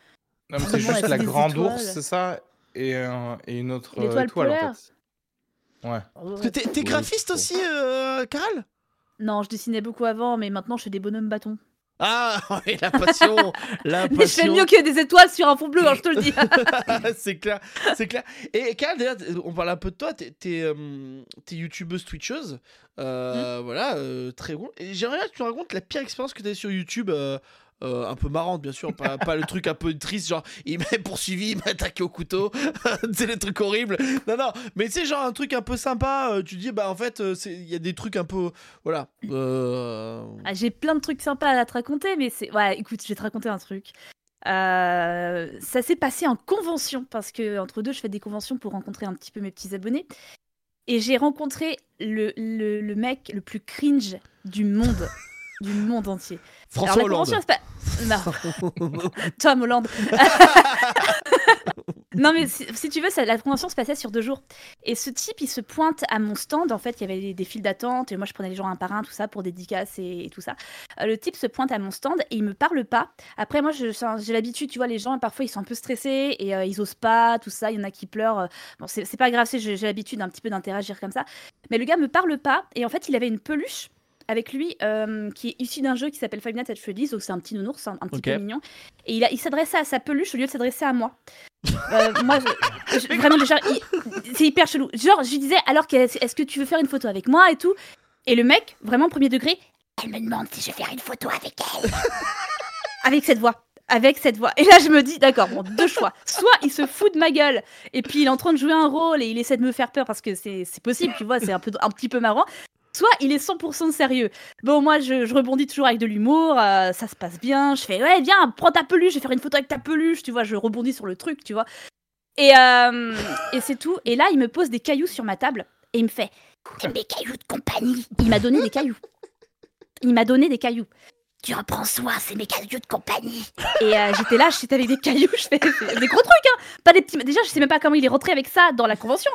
Non, mais c'est juste la grande étoiles. ours, c'est ça et, et une autre euh, L'étoile étoile en polaire. fait. Ouais. Parce que t'es, Ouais, graphiste aussi, euh, non, je dessinais beaucoup avant, mais maintenant, je fais des bonhommes bâtons. Ah, oui, la passion, la Mais je fais passion. mieux que des étoiles sur un fond bleu, hein, je te le dis. c'est clair, c'est clair. Et Carl, d'ailleurs, on parle un peu de toi. T'es, t'es, euh, youtubeuse, twitcheuse. Euh, Mmh. Voilà, euh, très bon. Et j'aimerais bien que tu racontes la pire expérience que t'as sur YouTube. Euh, un peu marrante, bien sûr, pas, pas le truc un peu triste, genre il m'a poursuivi, il m'a attaqué au couteau, c'est les trucs horribles. Non, non, mais tu sais, genre un truc un peu sympa, euh, tu dis, bah en fait, euh, c'est- il y a des trucs un peu. Voilà. Euh... Ah, J'ai plein de trucs sympas à te raconter, mais c'est. Ouais, écoute, je vais te raconter un truc. Euh, ça s'est passé en convention, parce que entre deux, je fais des conventions pour rencontrer un petit peu mes petits abonnés. Et j'ai rencontré le, le, le mec le plus cringe du monde. du monde entier. François Alors, la Hollande. pa- Non, Tom Holland. non, mais si, si tu veux, ça- la convention se passait sur deux jours. Et ce type, il se pointe à mon stand. En fait, il y avait des, des files d'attente. Et moi, je prenais les gens un par un, tout ça, pour dédicaces et, et tout ça. Euh, le type se pointe à mon stand et il me parle pas. Après, moi, j'ai l'habitude, tu vois, les gens, parfois, ils sont un peu stressés et euh, ils osent pas, tout ça. Il y en a qui pleurent. Bon, c'est pas grave, j'ai l'habitude un petit peu d'interagir comme ça. Mais le gars me parle pas. Et en fait, il avait une peluche avec lui euh, qui est issu d'un jeu qui s'appelle Five Nights at Freddy's, donc c'est un petit nounours, un, un petit peu mignon. Et il, a- il s'adressait à sa peluche au lieu de s'adresser à moi. Euh, moi, je- je- vraiment déjà, c'est hyper chelou. Genre, je lui disais, alors est-ce que tu veux faire une photo avec moi et tout? Et le mec, vraiment premier degré, elle me demande si je vais faire une photo avec elle. avec cette voix. Avec cette voix. Et là, je me dis, d'accord, bon, deux choix. Soit il se fout de ma gueule, et puis il est en train de jouer un rôle, et il essaie de me faire peur parce que c'est c'est possible, tu vois, c'est un, peu, un petit peu marrant. Soit il est 100% sérieux. Bon, moi, je, rebondis toujours avec de l'humour, euh, ça se passe bien. Je fais, ouais, viens, prends ta peluche, je vais faire une photo avec ta peluche, tu vois, je rebondis sur le truc, tu vois. Et, euh, et c'est tout. Et là, il me pose des cailloux sur ma table et il me fait, t'aimes des cailloux de compagnie Il m'a donné des cailloux. Il m'a donné des cailloux. Tu reprends soin, c'est mes cailloux de compagnie. Et euh, j'étais là, j'étais avec des cailloux, je fais des gros trucs, hein. Pas des petits. Déjà, je sais même pas comment il est rentré avec ça dans la convention.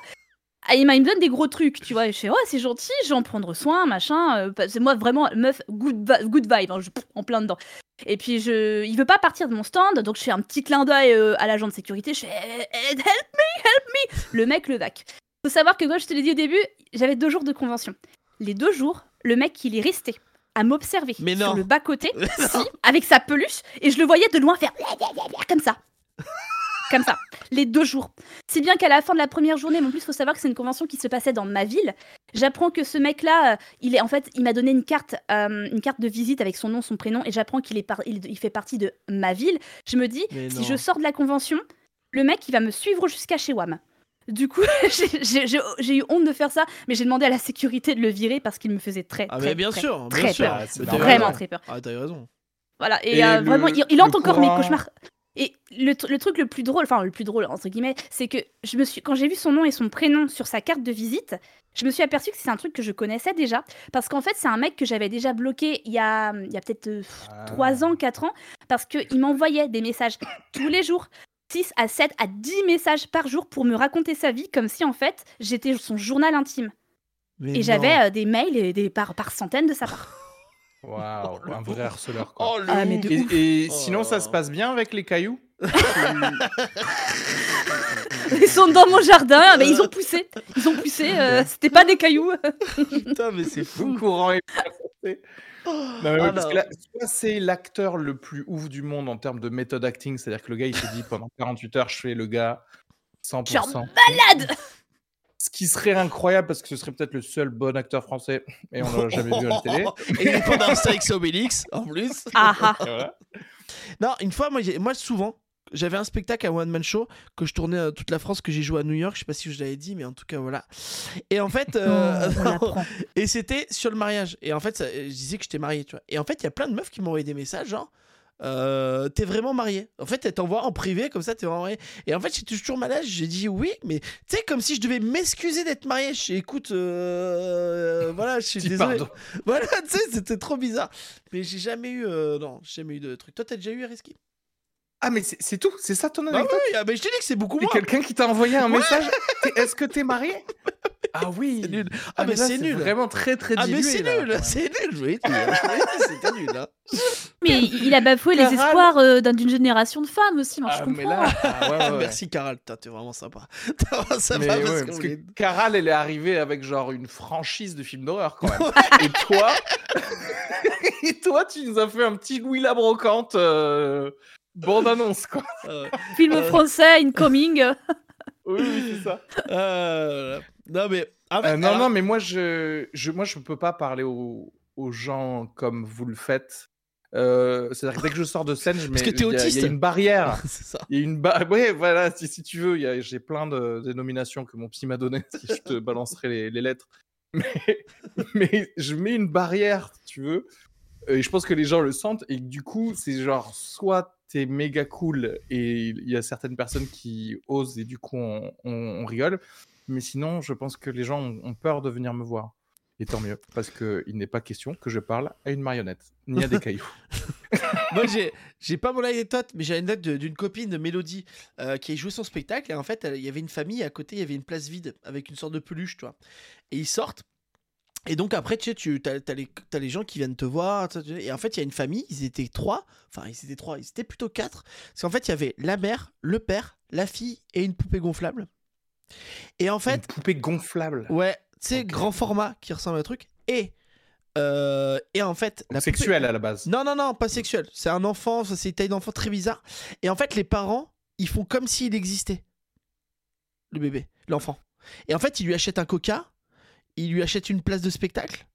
Ah, il, m'a- il me donne des gros trucs, tu vois. Et je fais, ouais, c'est gentil, je vais en prendre soin, machin. euh, c'est moi vraiment, meuf, good, vibe, hein, je, en plein dedans. Et puis, je, il veut pas partir de mon stand, donc je fais un petit clin d'œil euh, à l'agent de sécurité. Je fais, Eh, help me, help me. Le mec le vac. Faut savoir que moi, je te l'ai dit au début, j'avais deux jours de convention. Les deux jours, le mec, il est resté à m'observer sur le bas-côté, si, avec sa peluche, et je le voyais de loin faire comme ça. Comme ça, les deux jours. Si bien qu'à la fin de la première journée, mais en plus, il faut savoir que c'est une convention qui se passait dans ma ville. J'apprends que ce mec-là, euh, il est en fait, il m'a donné une carte, euh, une carte de visite avec son nom, son prénom, et j'apprends qu'il est par- il, il fait partie de ma ville. Je me dis, si je sors de la convention, le mec, il va me suivre jusqu'à chez WAM. Du coup, j'ai- eu honte de faire ça, mais j'ai demandé à la sécurité de le virer parce qu'il me faisait très, Ah, très, mais bien très, sûr, bien très sûr. peur. Ah, t'as normal. Vraiment très peur. Ah, t'as eu raison. Voilà, et, Et euh, le- vraiment, il, il hante encore mes cauchemars. Et le, tr- le truc le plus drôle, enfin le plus drôle entre guillemets, c'est que je me suis, quand j'ai vu son nom et son prénom sur sa carte de visite, je me suis aperçue que c'est un truc que je connaissais déjà, parce qu'en fait c'est un mec que j'avais déjà bloqué il y a, il y a peut-être euh, Ah. 3 ans, 4 ans, parce qu'il m'envoyait des messages tous les jours. 6 à 7 à 10 messages par jour pour me raconter sa vie comme si en fait j'étais son journal intime. Mais Et j'avais euh, des mails et des par, par centaines de sa part. Waouh, Oh, un vrai harceleur, quoi. Oh, le Ah, mais de Et, ouf. et Oh sinon, ça se passe bien avec les cailloux? Ils sont dans mon jardin, mais ils ont poussé. Ils ont poussé, euh, c'était pas des cailloux. Putain, mais c'est Le fou. courant est. Non, mais ouais, Ah, parce non. que là, soit c'est l'acteur le plus ouf du monde en termes de méthode acting, c'est-à-dire que le gars il se dit pendant 48 heures je fais le gars 100%. Genre malade Ce qui serait incroyable parce que ce serait peut-être le seul bon acteur français et on l'a jamais vu à la télé. Et il est pas et Obélix, en plus. Ah ah voilà. Non, une fois, moi, moi souvent, j'avais un spectacle à One Man Show que je tournais à toute la France, que j'ai joué à New York. Je sais pas si je l'avais dit, mais en tout cas, voilà. Et en fait, euh, et c'était sur le mariage. Et en fait, ça- je disais que j'étais marié, tu vois. Et en fait, il y a plein de meufs qui m'ont envoyé des messages, genre. Euh, t'es vraiment marié. En fait, elle t'envoie en privé, comme ça, t'es vraiment marié. Et en fait, j'étais toujours malade. J'ai dit oui, mais tu sais, comme si je devais m'excuser d'être marié. Je écoute, euh, voilà, je suis désolé. pardon. Voilà, tu sais, c'était trop bizarre. Mais j'ai jamais eu, euh, non, j'ai jamais eu de truc. Toi, t'as déjà eu Reski Ah mais c'est tout, c'est ça ton Bah anecdote oui, ah, mais je te dis que c'est beaucoup moins. quelqu'un qui t'a envoyé un message Est-ce que t'es marié? Ah oui C'est nul. Ah, mais là, c'est nul. Vraiment très très Ah, mais dilué, c'est là, nul, c'est nul. Je dire, c'était nul. Hein. Mais il a bafoué les espoirs euh, d'un- d'une génération de femmes aussi, moi je Ah, comprends. mais là, ah, ouais, ouais, ouais. Merci, Caral. T'es vraiment sympa. T'es vraiment sympa Mais parce que Caral, elle est arrivée avec genre une franchise de films d'horreur quand même. Et toi, et toi, tu nous as fait un petit Louis la brocante euh, bande annonce quoi. Euh, Film Euh. français, incoming. Oui, oui, c'est ça. euh, Non, mais. ah, Euh, non, non, mais moi, je, je, moi, je peux pas parler aux, aux gens comme vous le faites. Euh, C'est-à-dire que dès que je sors de scène, je mets, Parce que t'es il y y a une barrière. c'est ça. Il y a une ba... Ouais, voilà, si, si tu veux, j'ai plein de dénominations que mon psy m'a données, si je te balancerai les, les lettres. Mais, mais je mets une barrière, si tu veux, et je pense que les gens le sentent, et du coup, c'est genre, soit t'es méga cool, et il y a certaines personnes qui osent, et du coup, on, on- on rigole, mais sinon, je pense que les gens ont, ont peur de venir me voir. Et tant mieux, parce qu'il n'est pas question que je parle à une marionnette, ni à des cailloux. Moi, j'ai, pas mon anecdote, mais j'ai une de- d'une copine de Mélodie euh, qui a joué son spectacle. Et en fait, il y avait une famille à côté, il y avait une place vide avec une sorte de peluche, tu vois. Et ils sortent. Et donc après, tu sais, tu as, les, gens qui viennent te voir. Et en fait, il y a une famille, ils étaient trois. Enfin, ils étaient trois, ils étaient plutôt quatre. Parce qu'en fait, il y avait la mère, le père, la fille et une poupée gonflable. Et en fait, Une poupée gonflable. ouais, tu sais, grand format qui ressemble à un truc. Et, euh, et en fait, la poupée- Sexuelle à la base. non, non, non, pas sexuel. C'est un enfant, c'est une taille d'enfant très bizarre. Et en fait, les parents, ils font comme s'il existait. Le bébé, l'enfant. Et en fait, ils lui achètent un coca, ils lui achètent une place de spectacle?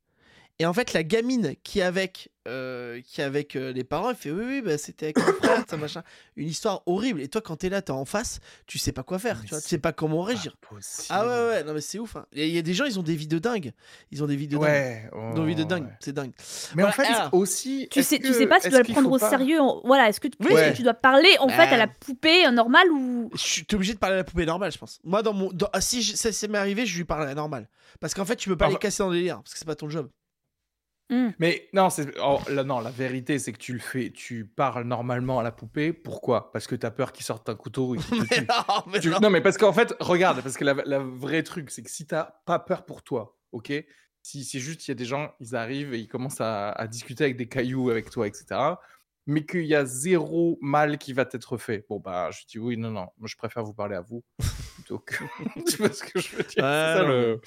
Et en fait, la gamine qui est avec, euh, qui est avec euh, les parents, elle fait oui, oui, bah, c'était avec mon frère, ça machin. Une histoire horrible. Et toi, quand t'es là, t'es en face, tu sais pas quoi faire, Mais tu vois, tu sais pas comment réagir. Ah ouais, ouais, non, mais c'est ouf. hein. Il y a des gens, ils ont des vies de dingue. Ils ont des vies de dingue. Ouais, Ils ont des vies de ouais, dingue, ouais. c'est dingue. Mais en fait, alors, aussi. Tu sais, tu sais pas si tu dois le prendre au pas- sérieux. en- Voilà, est-ce que, tu- Oui. est-ce que tu dois parler en fait à la Bah. poupée euh, normale ou? Je suis obligé de parler à la poupée normale, je pense. Moi, dans mon. dans- ah, si je- ça, ça m'est arrivé, je lui parle à la normale. Parce qu'en fait, tu peux pas les casser dans le délire, parce que c'est pas ton job. Mais non, c'est oh, là, non, la vérité, c'est que tu le fais, tu parles normalement à la poupée. Pourquoi? Parce que t'as peur qu'il sorte un couteau et qu'il te Mais tue. non, mais Tu- non. Non, mais parce qu'en fait, regarde, parce que la, la vraie truc, c'est que si t'as pas peur pour toi, ok? Si c'est juste, il y a des gens, ils arrivent et ils commencent à, à discuter avec des cailloux avec toi, etc. Mais qu'il y a zéro mal qui va t'être fait. Bon, bah, je dis oui, non, non, moi je préfère vous parler à vous plutôt que. tu vois ce que je veux dire? C'est Ouais, ça, non, le-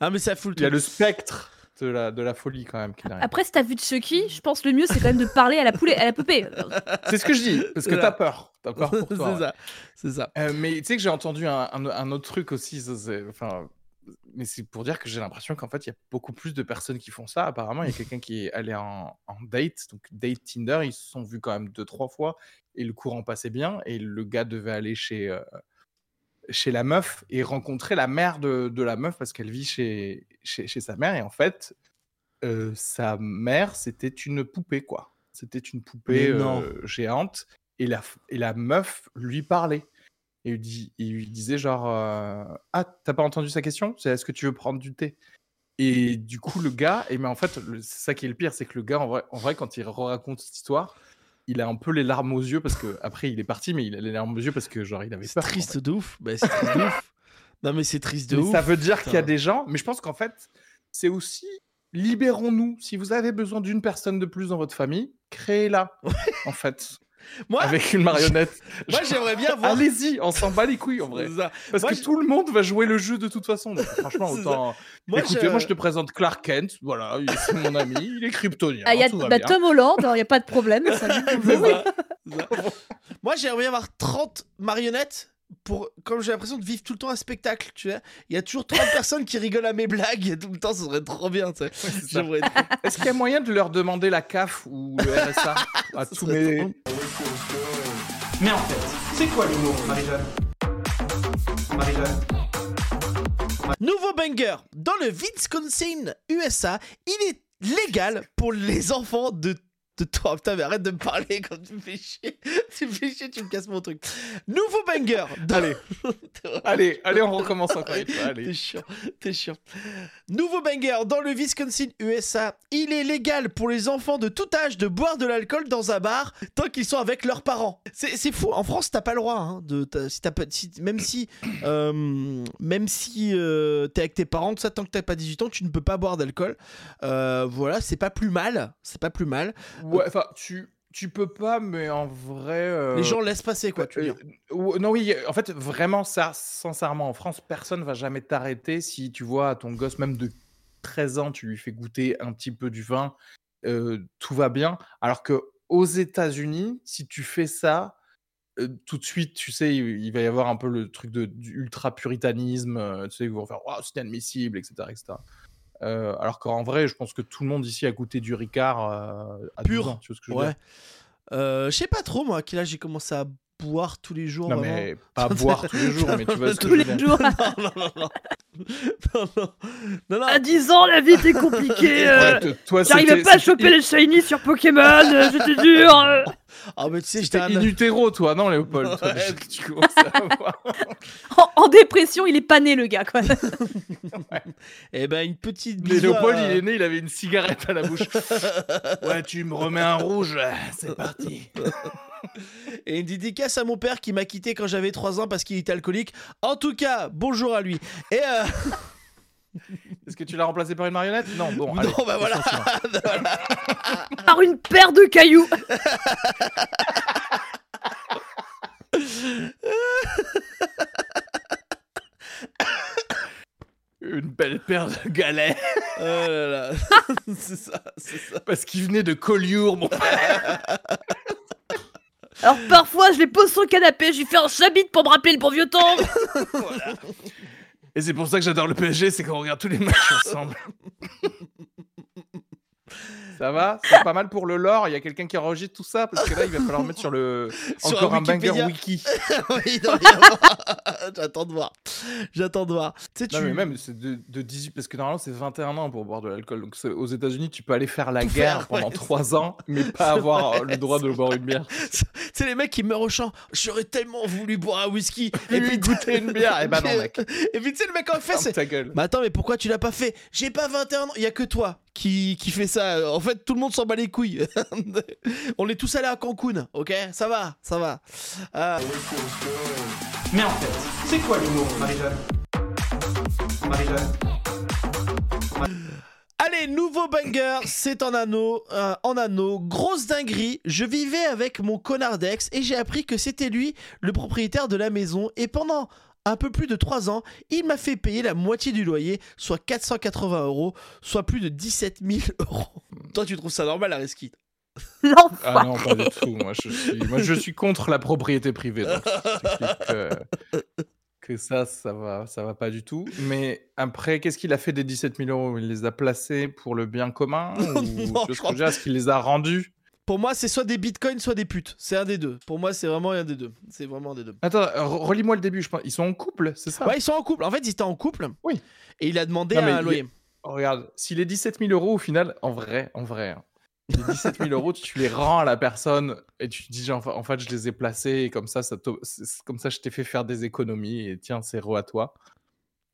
Ah, mais ça fout le Il y a truc. le spectre de la, de la folie quand même qui. Après, si t'as vu Chucky, je pense le mieux c'est quand même de parler à la poule, à la poupée. C'est ce que je dis, parce que t'as peur. T'as peur pour toi. c'est ouais. ça. C'est ça. Euh, mais tu sais que j'ai entendu un, un- un autre truc aussi, ça, enfin, mais c'est pour dire que j'ai l'impression qu'en fait il y a beaucoup plus de personnes qui font ça. Apparemment, il y a quelqu'un qui est allé en, en date, donc date Tinder, ils se sont vus quand même deux trois fois et le courant passait bien et le gars devait aller chez euh, chez la meuf et rencontrer la mère de, de la meuf parce qu'elle vit chez, chez chez sa mère. Et en fait euh, sa mère c'était une poupée quoi. C'était une poupée euh, géante. Et la, et la meuf lui parlait. Et il lui, lui disait genre euh, Ah, t'as pas entendu sa question? C'est est-ce que tu veux prendre du thé? Et du coup, le gars, et mais en fait, c'est ça qui est le pire, c'est que le gars, en vrai, en vrai, quand il raconte cette histoire, il a un peu les larmes aux yeux parce que après il est parti, mais il a les larmes aux yeux parce que genre il avait C'est peur. en triste fait. de ouf. Bah, c'est triste de ouf. Non, mais c'est triste de Mais ouf. ça veut dire qu'il y a des gens, mais je pense qu'en fait, c'est aussi libérons-nous. Si vous avez besoin d'une personne de plus dans votre famille, créez-la, en fait, Moi, avec une marionnette. moi j'aimerais bien voir. Allez-y, on s'en bat les couilles en vrai. Parce Moi, que je- tout le monde va jouer le jeu de toute façon. Donc, franchement, autant. Moi, Écoutez, je- moi je te présente Clark Kent. Voilà, il- c'est mon ami, il est kryptonien. Ah, il y a tout va bah, bien. Tom Holland, il n'y a pas de problème. ça. Moi, j'aimerais bien avoir 30 marionnettes pour, comme j'ai l'impression de vivre tout le temps un spectacle, tu vois. Il y a toujours 30 personnes qui rigolent à mes blagues tout le temps, ça serait trop bien, tu sais. Est-ce qu'il y a moyen de leur demander la CAF ou le RSA à tous mes. trop- Mais en fait, c'est quoi l'humour, Marie-Jeanne? Marie-Jeanne? Nouveau banger. Dans le Wisconsin, USA, il est légal pour les enfants de de toi. Putain, mais arrête de me parler quand tu me fais chier. Tu me fais chier, tu me casses mon truc. Nouveau banger. Allez, allez, allez, on recommence encore une fois. T'es chiant, t'es chiant. Nouveau banger dans le Wisconsin, USA. Il est légal pour les enfants de tout âge de boire de l'alcool dans un bar tant qu'ils sont avec leurs parents. C'est fou. En France, t'as pas le droit. hein, de, si pas, si- même si, euh, même si euh, t'es avec tes parents, tout ça, tant que t'as pas 18 ans, tu ne peux pas boire d'alcool. Euh, voilà, c'est pas plus mal. C'est pas plus mal. Ouais, enfin, tu, tu peux pas, mais en vrai. euh, Les gens laissent passer, quoi. Tu veux euh, dire. ou- non, oui, en fait, vraiment, ça, sincèrement, en France, personne va jamais t'arrêter si tu vois ton gosse, même de 13 ans, tu lui fais goûter un petit peu du vin, euh, tout va bien. Alors que aux États-Unis, si tu fais ça, euh, tout de suite, tu sais, il, il va y avoir un peu le truc de, du ultra-puritanisme, euh, tu sais, ils vont faire oh, c'est inadmissible, etc. etc. Euh, alors qu'en vrai, je pense que tout le monde ici a goûté du Ricard euh, à Pur. 12 ans, tu vois ce que je veux Ouais. dire Euh, je sais pas trop, moi, à quel âge j'ai commencé à boire tous les jours. Non, vraiment. mais pas boire tous les jours, mais tu vois ce que Tous je veux les dire. jours. non, non, non. non, non. Non, non. À 10 ans, la vie était compliquée. euh, Ouais, te- toi, J'arrivais c'était- pas à c'était choper les shiny sur Pokémon, euh, c'était dur. euh. Ah, mais tu sais, j'étais C'était un. in utero, toi, non, Léopold toi, Ouais. déjà que tu commences à avoir. En, en dépression, il est pas né, le gars, quoi. Eh ben, une petite. Mais Léopold, il est né, il avait une cigarette à la bouche. ouais, tu me remets un rouge, c'est parti. Et une dédicace à mon père qui m'a quitté quand j'avais 3 ans parce qu'il était alcoolique. En tout cas, bonjour à lui. Et euh, Est-ce que tu l'as remplacé par une marionnette? Non, bon, non, allez, bah voilà. Par une paire de cailloux. Une belle paire de galets. Oh là là. c'est ça, c'est ça. Parce qu'il venait de Collioure, mon frère. Alors parfois, je les pose sur le canapé, je lui fais un chabit pour me rappeler le bon vieux temps. Et c'est pour ça que j'adore le PSG, c'est qu'on regarde tous les matchs ensemble. Ça va? C'est pas mal pour le lore. Il y a quelqu'un qui enregistre tout ça? Parce que là, il va falloir mettre sur le. Sur Encore un banger wiki. Oui. J'attends de voir. J'attends de voir. Tu sais, tu. Non, mais même, c'est de, de 18. Parce que normalement, c'est 21 ans pour boire de l'alcool. Donc, aux États-Unis, tu peux aller faire la guerre pendant ouais. 3 ans, mais pas avoir vrai, le droit de boire une bière. C'est les mecs qui meurent au champ. J'aurais tellement voulu boire un whisky. Et puis goûter une bière. Eh ben non, mec. Et puis tu sais, le mec en fait, c'est. Mais attends, mais pourquoi tu l'as pas fait? J'ai pas 21 ans. Il y a que toi qui, qui fait ça. En fait, tout le monde s'en bat les couilles. On est tous allés à Cancun, ok? Ça va, ça va. Euh, Mais en fait, c'est quoi l'humour, Marie-Jeanne? Marie-Jeanne? Allez, nouveau banger, c'est en anneau, euh, en anneau, grosse dinguerie. Je vivais avec mon connard d'ex et j'ai appris que c'était lui le propriétaire de la maison et pendant un peu plus de 3 ans, il m'a fait payer la moitié du loyer, soit 480 euros, soit plus de 17 000 euros. Toi, tu trouves ça normal, la resquite. Ah non, pas du tout. Moi, je suis, moi, je suis contre la propriété privée. Donc, que, que ça, ça va, ça va pas du tout. Mais après, qu'est-ce qu'il a fait des 17 000 euros? Il les a placés pour le bien commun ou, Non, je ce crois dire? Est-ce qu'il les a rendus? Pour moi, c'est soit des bitcoins, soit des putes. C'est un des deux. Pour moi, c'est vraiment un des deux. C'est vraiment un des deux. Attends, re- relis-moi le début. Je pense. Ils sont en couple, c'est ça? Ouais, ils sont en couple. En fait, ils étaient en couple. Oui. Et il a demandé Non, un il- loyer. Oh, Regarde, si les 17 000 euros, au final, en vrai, en vrai, hein, les 17 000 euros, tu les rends à la personne et tu te dis, genre, en fait, je les ai placés et comme ça, ça comme ça je t'ai fait faire des économies et tiens, c'est re à toi.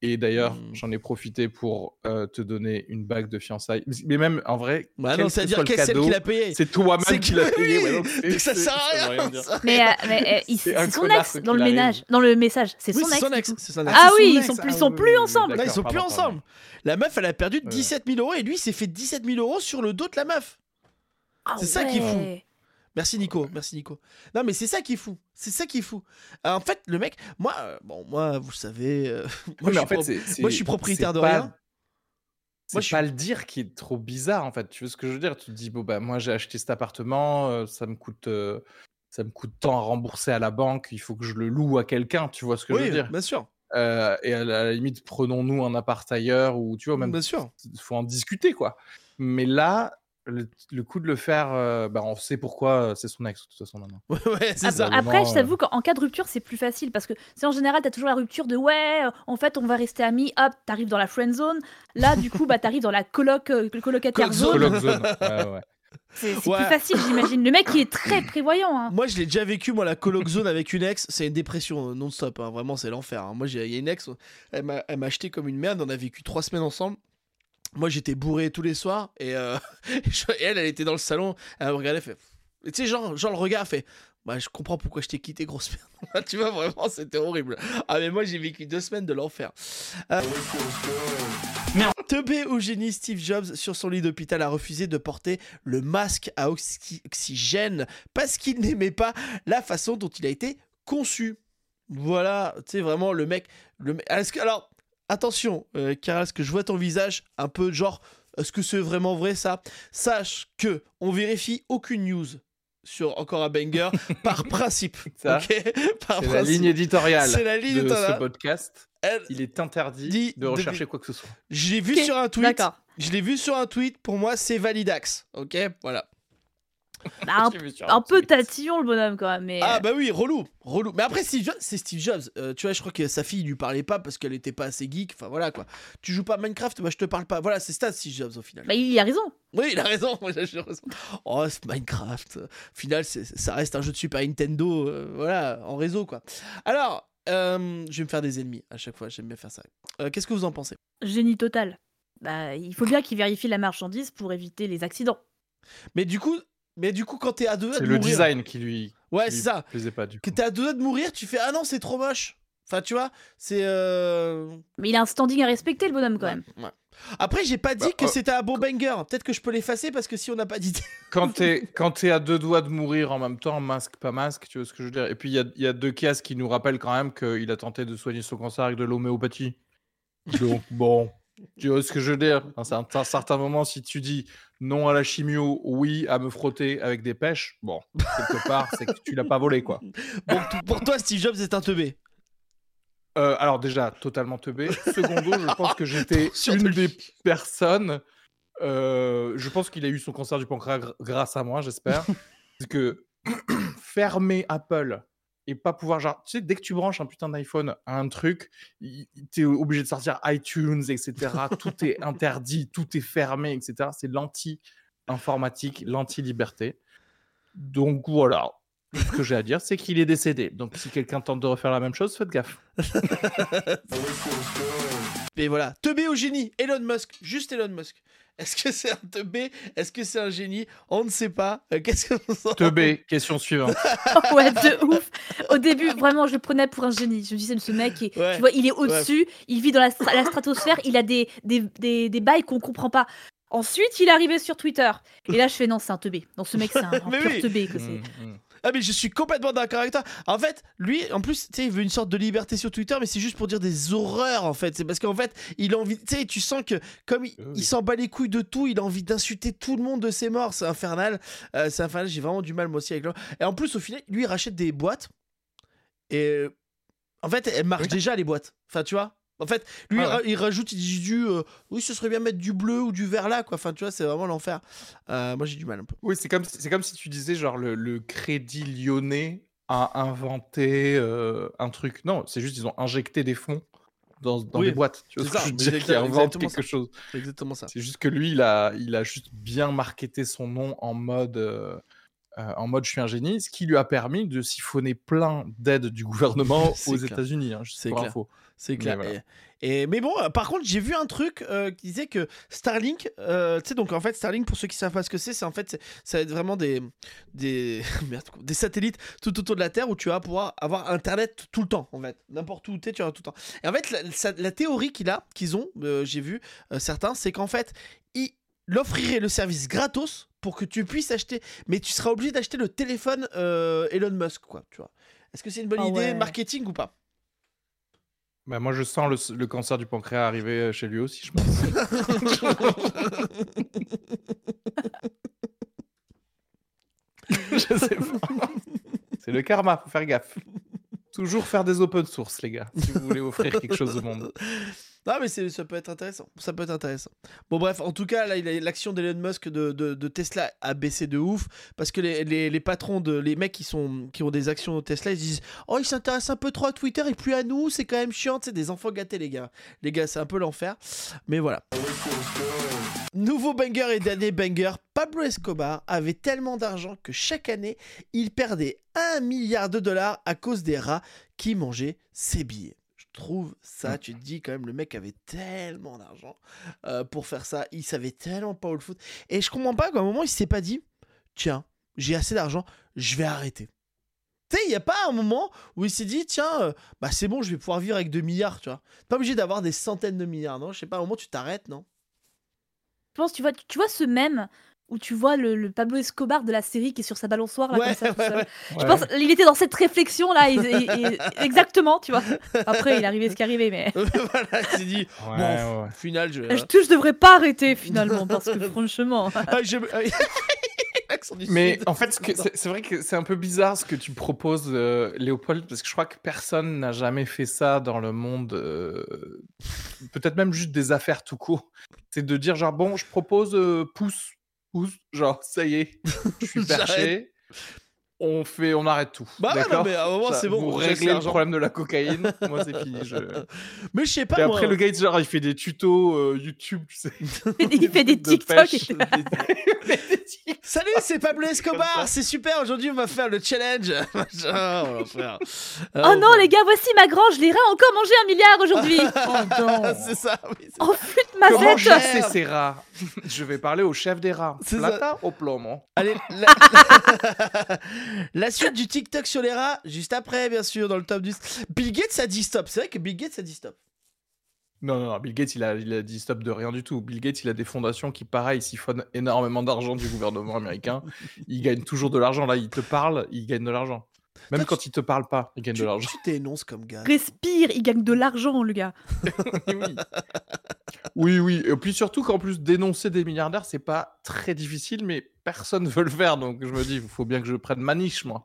Et d'ailleurs, Hmm. j'en ai profité pour euh, te donner une bague de fiançailles. Mais même, en vrai, Bah non, que c'est-à-dire soit le quelle celle cadeau, qu'il a payé. c'est toi-même C'est qui l'as que- payé. oui, ouais, donc c'est- ça c'est- sert à rien. dire. Mais, euh, mais, euh, C'est c'est son ex dans le ménage, dans le message. C'est Oui, son c'est ex. son du ex. coup. C'est son ex. Ah c'est oui, ils sont plus, Ah ils sont plus ensemble. Là, ils sont plus pardon, pardon. ensemble. La meuf, elle a perdu Ouais. 17 000 euros et lui, il s'est fait 17 000 euros sur le dos de la meuf. Ah C'est ça qui est fou. Merci Nico, merci Nico. Non mais c'est ça qui est fou, c'est ça qui est fou. Euh, en fait, le mec, moi, euh, bon, moi, vous savez, euh, moi, je suis en fait, pro- c'est- c'est- moi, je suis propriétaire de pas- rien. C'est Moi, je suis- pas le dire qui est trop bizarre en fait. Tu vois ce que je veux dire? Tu te dis bon bah moi j'ai acheté cet appartement, euh, ça me coûte ça me coûte tant à rembourser à la banque, il faut que je le loue à quelqu'un. Tu vois ce que je veux dire? bien sûr, Euh, Et à la, à la limite prenons-nous un appart ailleurs ou tu vois même bien sûr. il faut en discuter quoi. Mais là le, le coup de le faire, euh, bah, on sait pourquoi euh, c'est son ex de toute façon maintenant. ouais, c'est Ap- ça. Après- Après, je euh, t'avoue qu'en cas de rupture, c'est plus facile parce que c'est en général, t'as toujours la rupture de ouais, euh, en fait, on va rester amis, hop, t'arrives dans la friend zone. Là, du coup, bah, t'arrives dans la coloc, euh, colocataire zone. Coloc zone. Ouais, ouais. C'est plus facile, j'imagine. Le mec, il est très prévoyant. hein. Moi, je l'ai déjà vécu, moi, la coloc zone avec une ex, c'est une dépression euh, non-stop, hein, vraiment, c'est l'enfer. hein. Moi, j'ai- il y a une ex, elle m'a elle m'a acheté comme une merde, on a vécu trois semaines ensemble. Moi, j'étais bourré tous les soirs, et, euh, et elle, elle était dans le salon, elle me regardait, fait. Tu sais, genre, genre, le regard fait. Bah, je comprends pourquoi je t'ai quitté, grosse merde. tu vois, vraiment, c'était horrible. Ah, mais moi, j'ai vécu deux semaines de l'enfer. Euh, en- Teubé au génie, Steve Jobs, sur son lit d'hôpital, a refusé de porter le masque à oxy- oxygène parce qu'il n'aimait pas la façon dont il a été conçu. Voilà, tu sais, vraiment, le mec. Le mec- alors, attention, euh, Carl, est-ce que je vois ton visage un peu genre. Est-ce que c'est vraiment vrai ça? Sache que on vérifie aucune news sur encore un banger par principe. Ça, ok? Par C'est la ligne éditoriale C'est la ligne de ce éditoriale. podcast. Elle- Il est interdit Dit de de- rechercher quoi que ce soit. Je l'ai vu sur un tweet. D'accord. Je l'ai vu sur un tweet. Pour moi, c'est validax. Ok, voilà. Bah, un, peu tatillon, le bonhomme, quand même. Mais, Ah euh, bah oui, relou, relou. Mais après, Steve Jobs, c'est Steve Jobs. Euh, tu vois, je crois que sa fille il lui parlait pas parce qu'elle était pas assez geek. Enfin voilà quoi. Tu joues pas à Minecraft, bah je te parle pas. Voilà, c'est ça Steve Jobs au final. bah, il a raison. Oui, il a raison. moi, j'ai raison. Oh, c'est Minecraft. Au final, c'est- ça reste un jeu de Super Nintendo. euh, voilà, en réseau quoi. Alors, euh, je vais me faire des ennemis à chaque fois. J'aime bien faire ça. Euh, Qu'est-ce que vous en pensez? Génie total. Bah, il faut bien qu'il vérifie la marchandise pour éviter les accidents. Mais du coup, mais du coup, quand t'es à deux doigts C'est de le mourir, design qui lui, ouais, qui c'est lui ça. plaisait pas du. Que t'es à deux doigts de mourir, tu fais ah non, c'est trop moche. Enfin, tu vois, c'est. euh, Mais il a un standing à respecter, le bonhomme, quand même. Ouais. Après, j'ai pas dit Bah, que euh, c'était un bon banger. Peut-être que je peux l'effacer parce que si on n'a pas dit. Quand t'es quand t'es à deux doigts de mourir en même temps, masque pas masque, tu vois ce que je veux dire? Et puis il y a, il y a deux cases qui nous rappellent quand même qu'il a tenté de soigner son cancer avec de l'homéopathie. Donc bon, tu vois ce que je veux dire? À un certain moment, si tu dis non à la chimio, oui à me frotter avec des pêches, bon, quelque part, c'est que tu l'as pas volé quoi. Bon, pour toi, Steve Jobs est un teubé. Euh, alors déjà, totalement teubé. Secondo, je pense que j'étais une des personnes Euh, je pense qu'il a eu son cancer du pancréas gr- grâce à moi, j'espère. Parce que fermer Apple et pas pouvoir, genre, tu sais, dès que tu branches un putain d'iPhone à un truc, tu es obligé de sortir iTunes, etc. tout est interdit, tout est fermé, etc. C'est l'anti-informatique, l'anti-liberté. Donc voilà. Ce que j'ai à dire, c'est qu'il est décédé. Donc si quelqu'un tente de refaire la même chose, faites gaffe. Mais voilà, teubé au génie, Elon Musk, juste Elon Musk. Est-ce que c'est un teubé? Est-ce que c'est un génie? On ne sait pas. Euh, Qu'est-ce que Teubé, question suivante. ouais, de ouf. Au début, vraiment, je le prenais pour un génie. Je me disais, ce mec, Ouais. tu vois, il est au-dessus, il vit dans la, stra- la stratosphère, il a des, des, des, des bails qu'on comprend pas. Ensuite, il est arrivé sur Twitter. Et là, je fais, non, c'est un teubé. Non, ce mec, c'est un, pur oui. teubé. Que. Ah mais je suis complètement d'accord avec toi. En fait, lui, en plus, tu sais, il veut une sorte de liberté sur Twitter, mais c'est juste pour dire des horreurs en fait. C'est parce qu'en fait, il a envie, tu sais, tu sens que comme il, Oui. il s'en bat les couilles de tout, il a envie d'insulter tout le monde de ses morts. C'est infernal. Euh, c'est infernal. J'ai vraiment du mal moi aussi avec lui. Et en plus, au final, lui, il rachète des boîtes et en fait, elles marchent Oui. déjà les boîtes. Enfin, tu vois? En fait, lui, Ah il ouais. ra- il rajoute, il dit du, euh, oui, ce serait bien mettre du bleu ou du vert là, quoi. Enfin, tu vois, c'est vraiment l'enfer. Euh, moi, j'ai du mal un peu. Oui, c'est comme, c'est comme si tu disais, genre, le, le crédit lyonnais a inventé euh, un truc. Non, c'est juste ils ont injecté des fonds dans, dans Oui, des boîtes. Tu vois c'est ce que ça, je veux dire, qui invente quelque ça. chose. C'est exactement ça. C'est juste que lui, il a, il a juste bien marketé son nom en mode, euh, en mode je suis un génie, ce qui lui a permis de siphonner plein d'aides du gouvernement aux. États-Unis. Hein, C'est clair. info. C'est clair. voilà. Et, et- mais bon, euh, par contre, j'ai vu un truc euh, qui disait que Starlink, euh, tu sais, donc en fait, Starlink, pour ceux qui savent pas ce que c'est, c'est en fait, c'est- ça va être vraiment des, des, merde, des satellites tout autour de la Terre où tu vas pouvoir avoir Internet tout le temps, en fait. N'importe où tu es, tu auras tout le temps. Et en fait, la, théorie qu'il a, qu'ils ont, euh, j'ai vu euh, certains, c'est qu'en fait, il offrirait le service gratos pour que tu puisses acheter, mais tu seras obligé d'acheter le téléphone euh, Elon Musk, quoi, tu vois. Est-ce que c'est une bonne Ah idée ouais. marketing ou pas? Bah, moi, je sens le, le cancer du pancréas arriver euh, chez lui aussi, je pense. je sais pas. C'est le karma, faut faire gaffe. Toujours faire des open source, les gars, si vous voulez offrir quelque chose au monde. Non, mais ça peut être intéressant. Ça peut être intéressant. Bon, bref, en tout cas, l'action d'Elon Musk de, Tesla a baissé de ouf parce que les, patrons, de, les mecs qui, sont, qui ont des actions de Tesla, ils disent Oh, ils s'intéressent un peu trop à Twitter et plus à nous, c'est quand même chiant. C'est des enfants gâtés, les gars. Les gars, c'est un peu l'enfer. Mais voilà. Nouveau banger et dernier banger, Pablo Escobar avait tellement d'argent que chaque année, il perdait un milliard de dollars à cause des rats qui mangeaient ses billets. Je trouve ça, tu te dis quand même, le mec avait tellement d'argent euh, pour faire ça, il savait tellement pas où le foutre. Et je comprends pas qu'à un moment, il s'est pas dit, tiens, j'ai assez d'argent, je vais arrêter. Tu sais, il n'y a pas un moment où il s'est dit, tiens, euh, bah c'est bon, je vais pouvoir vivre avec 2 milliards, tu vois. T'es Pas obligé d'avoir des centaines de milliards, non? Je sais pas, à un moment, tu t'arrêtes, non? Je pense, tu vois, tu vois ce même où tu vois le, le Pablo Escobar de la série qui est sur sa balançoire là Ouais, comme ça, tout ouais, seul. ouais. Je pense il était dans cette réflexion là, et- et- et- exactement, tu vois. Après, il est arrivé ce qui est arrivé, mais voilà, il s'est dit, Ouais, bon, final, je. je, je devrais pas arrêter finalement parce que franchement. Ah, je- du Mais Sud. en fait, c'est vrai que c'est un peu bizarre ce que tu proposes, euh, Léopold, parce que je crois que personne n'a jamais fait ça dans le monde, euh, peut-être même juste des affaires tout court. C'est de dire genre, bon, je propose euh, pouce, pouce, genre, ça y est, je suis perché, on, fait, on arrête tout. Bah ouais, non, mais à un moment, c'est bon. Vous réglez le problème de la cocaïne, moi c'est fini. je- Mais je sais pas, Et moi. après, le gars, genre, il fait des tutos euh, YouTube, tu sais. il fait des de TikTok. Salut, c'est Pablo Escobar, c'est super. Aujourd'hui, on va faire le challenge. Faire. Oh non, les gars, voici ma grange, les rats ont encore mangé un milliard aujourd'hui. Oh non. c'est ça, oui. c'est- Oh flûte ma Comment fête. chasser ces rats Je vais parler au chef des rats. C'est Plata au plomo. Allez, la... la suite du TikTok sur les rats, juste après, bien sûr, dans le top 10. Bill Gates a dit stop. C'est vrai que Bill Gates a dit stop. Non, non, non, Bill Gates, il a, il a dit stop de rien du tout. Bill Gates, il a des fondations qui, pareil, siphonnent énormément d'argent du gouvernement américain. Il gagne toujours de l'argent. Là, il te parle, il gagne de l'argent. Même Toi, quand il te parle pas, il gagne Tu de l'argent. tu t'énonces comme gars. Respire, il gagne de l'argent, le gars. oui. Oui, oui. Et puis surtout qu'en plus, dénoncer des milliardaires, c'est pas très difficile, mais personne veut le faire. Donc je me dis, il faut bien que je prenne ma niche, moi.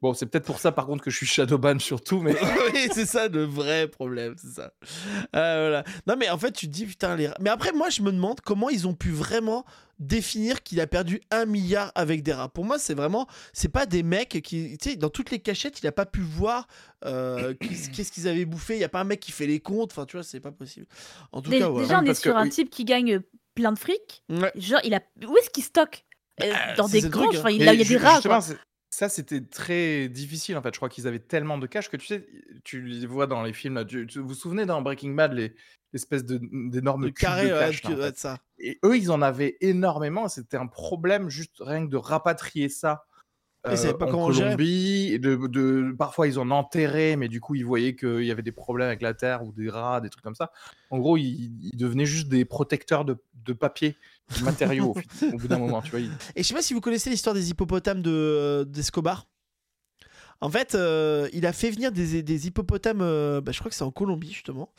Bon, c'est peut-être pour ça, par contre, que je suis Shadowban surtout, mais. oui, c'est ça le vrai problème, c'est ça. Euh, voilà. Non, mais en fait, tu te dis, putain, les... Mais après, moi, je me demande comment ils ont pu vraiment définir qu'il a perdu un milliard avec des rats. Pour moi, c'est vraiment, c'est pas des mecs qui, tu sais, dans toutes les cachettes, il a pas pu voir euh, qu'est-ce qu'ils avaient bouffé. Il y a pas un mec qui fait les comptes. Enfin, tu vois, c'est pas possible. En tout Dé- cas, voilà. Déjà, on est Parce que, sur un oui. type qui gagne plein de fric. Ouais. Genre, il a. Où est-ce qu'il stocke? Euh, Bah, Dans des granges. hein. Enfin, il, il y a des rats. Ça, c'était très difficile, en fait. Je crois qu'ils avaient tellement de cash que, tu sais, tu les vois dans les films. Là, tu, tu- vous vous souvenez dans Breaking Bad, les l'espèce de- d'énormes Le cubes carré de ouais, cash, que- là, en ouais, fait? de ça. Et eux, ils en avaient énormément. C'était un problème juste rien que de rapatrier ça. Ils savaient pas en comment. Colombie, et de, de- parfois ils en enterraient, mais du coup ils voyaient qu'il y avait des problèmes avec la terre ou des rats, des trucs comme ça. En gros, ils, ils devenaient juste des protecteurs de, de papier, de matériaux au, bout d'un moment, tu vois. ils- Et je sais pas si vous connaissez l'histoire des hippopotames de euh, d'Escobar. En fait, euh, il a fait venir des, des hippopotames, euh, bah, je crois que c'est en Colombie justement.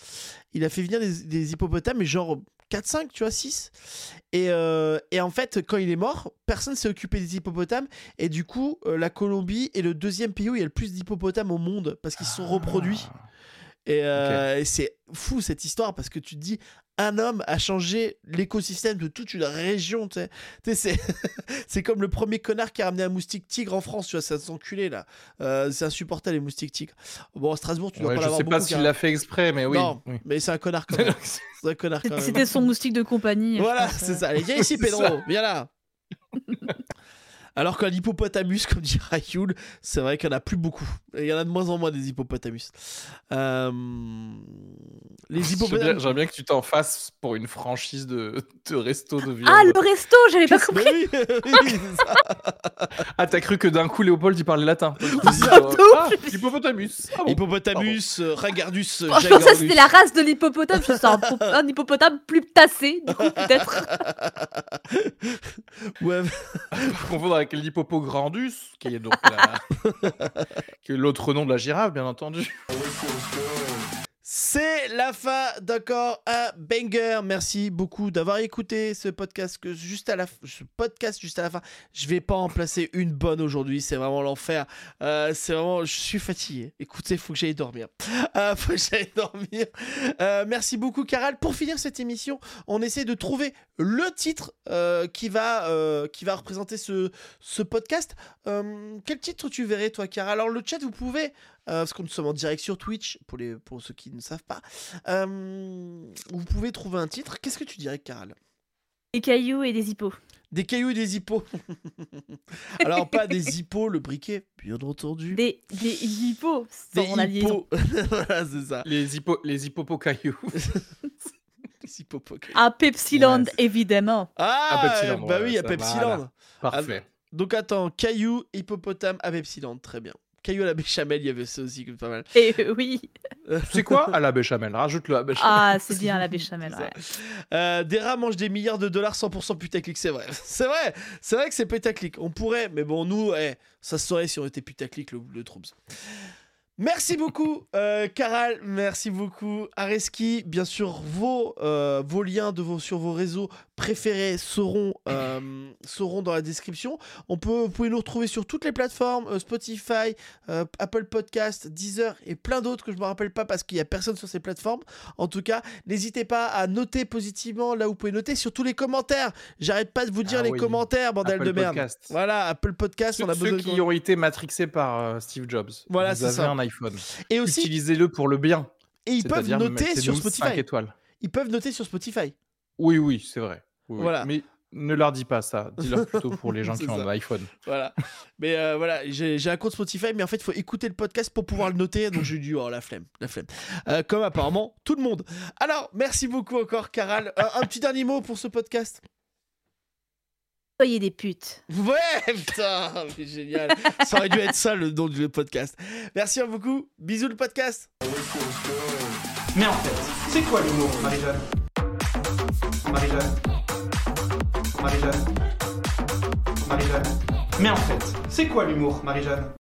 Il a fait venir des, des hippopotames, mais genre 4-5, tu vois, 6. Et, euh, et en fait, quand il est mort, personne s'est occupé des hippopotames. Et du coup, euh, la Colombie est le deuxième pays où il y a le plus d'hippopotames au monde parce qu'ils se sont reproduits. Ah. Et, euh, et c'est fou cette histoire parce que tu te dis, un homme a changé l'écosystème de toute une région. Tu sais, c'est c'est comme le premier connard qui a ramené un moustique tigre en France. Tu vois, ça s'enculé là. Euh, c'est insupportable les moustiques tigres. Bon, à Strasbourg, tu dois Ouais, pas je l'avoir sais pas s'il car- l'a fait exprès, mais oui. Non, oui. mais c'est un connard quand même. c'est un connard quand même. C'était son moustique de compagnie. je Voilà, pense, c'est ça. Allez, viens ici, Pedro. Viens là. Alors qu'un hippopotamus, comme dit Rayoul, c'est vrai qu'il n'y en a plus beaucoup. Il y en a de moins en moins des hippopotamus. Euh, Les hippopotamus. j'aimerais bien que tu t'en fasses pour une franchise de, de resto de viande. Ah, le resto, j'avais pas compris. Oui, oui. Ah, t'as cru que d'un coup Léopold il parlait latin. Surtout. euh, ah, hippopotamus. Ah bon. Hippopotamus, euh, Regardus, euh, Oh, je pensais que c'était la race de l'hippopotame. C'est un, po- un hippopotame plus tassé, du coup, peut-être. Ouais, confondre avec l'hippopograndus, qui est donc la- qui est l'autre nom de la girafe, bien entendu. C'est la fin d'accord un banger. Merci beaucoup d'avoir écouté ce podcast que juste à la podcast juste à la fin. Je vais pas en placer une bonne aujourd'hui, c'est vraiment l'enfer. Euh, c'est vraiment je suis fatigué. Écoutez, faut que j'aille dormir. Euh, faut que j'aille dormir. Euh, merci beaucoup Caral pour finir cette émission. On essaie de trouver le titre euh, qui va euh, qui va représenter ce ce podcast. Euh, quel titre tu verrais toi Caral? Alors le chat vous pouvez euh, parce que nous sommes en direct sur Twitch, pour, les, pour ceux qui ne savent pas. Euh, vous pouvez trouver un titre. Qu'est-ce que tu dirais, Caral Des cailloux et des hippos. Des cailloux et des hippos. Alors, pas des hippos, le briquet, bien entendu. Des, des hippos, Des la hippos. voilà, c'est ça. Les, hippo, les. Des hippopocailloux. À Pepsiland, Ouais, évidemment. Ah, à Pepsiland, bah ouais, oui, à Pepsiland. voilà. Parfait. Donc, attends, caillou, hippopotame à Pepsiland. Très bien. Caillou à la béchamel, il y avait ça aussi, qui est pas mal. Et euh, oui. C'est quoi à la béchamel Rajoute-le à la béchamel. Ah, c'est bien la béchamel. Ouais. Euh, des rats mangent des milliards de dollars 100% putaclic, c'est vrai. C'est vrai, c'est vrai que c'est putaclic. On pourrait, mais bon, nous, eh, ça se saurait si on était putaclic, le, le. Merci beaucoup, euh, Caral. Merci beaucoup, Areski. Bien sûr, vos, euh, vos liens de vos, sur vos réseaux préférés seront, euh, seront dans la description. On peut, vous pouvez nous retrouver sur toutes les plateformes euh, Spotify, euh, Apple Podcast, Deezer et plein d'autres que je ne me rappelle pas parce qu'il n'y a personne sur ces plateformes. En tout cas, n'hésitez pas à noter positivement là où vous pouvez noter, surtout les commentaires. J'arrête pas de vous dire Ah les oui. commentaires, bordel Apple de merde. Podcast. Voilà, Apple Podcast, Ceux, on a ceux besoin de qui ont été matrixés par Steve Jobs. Voilà, Vous c'est avez ça. un iPhone. Et aussi, Utilisez-le pour le bien. et ils peuvent noter sur Spotify. étoiles. Ils peuvent noter sur Spotify. Oui, oui, c'est vrai. Oui. Voilà. Mais ne leur dis pas ça. Dis-leur plutôt pour les gens qui ont un iPhone. Voilà. mais euh, voilà, j'ai j'ai un compte Spotify, mais en fait, il faut écouter le podcast pour pouvoir le noter. Donc, j'ai dit, oh, la flemme, la flemme. Euh, comme apparemment tout le monde. Alors, merci beaucoup encore, Caral. Euh, un petit dernier mot pour ce podcast? Soyez des putes. Ouais, putain, c'est génial. Ça aurait dû être ça le nom du podcast. Merci beaucoup. Bisous le podcast. Mais en fait, c'est quoi l'humour, Marie-Jeanne? Marie-Jeanne? Marie-Jeanne. Marie-Jeanne. Mais en fait, c'est quoi l'humour, Marie-Jeanne?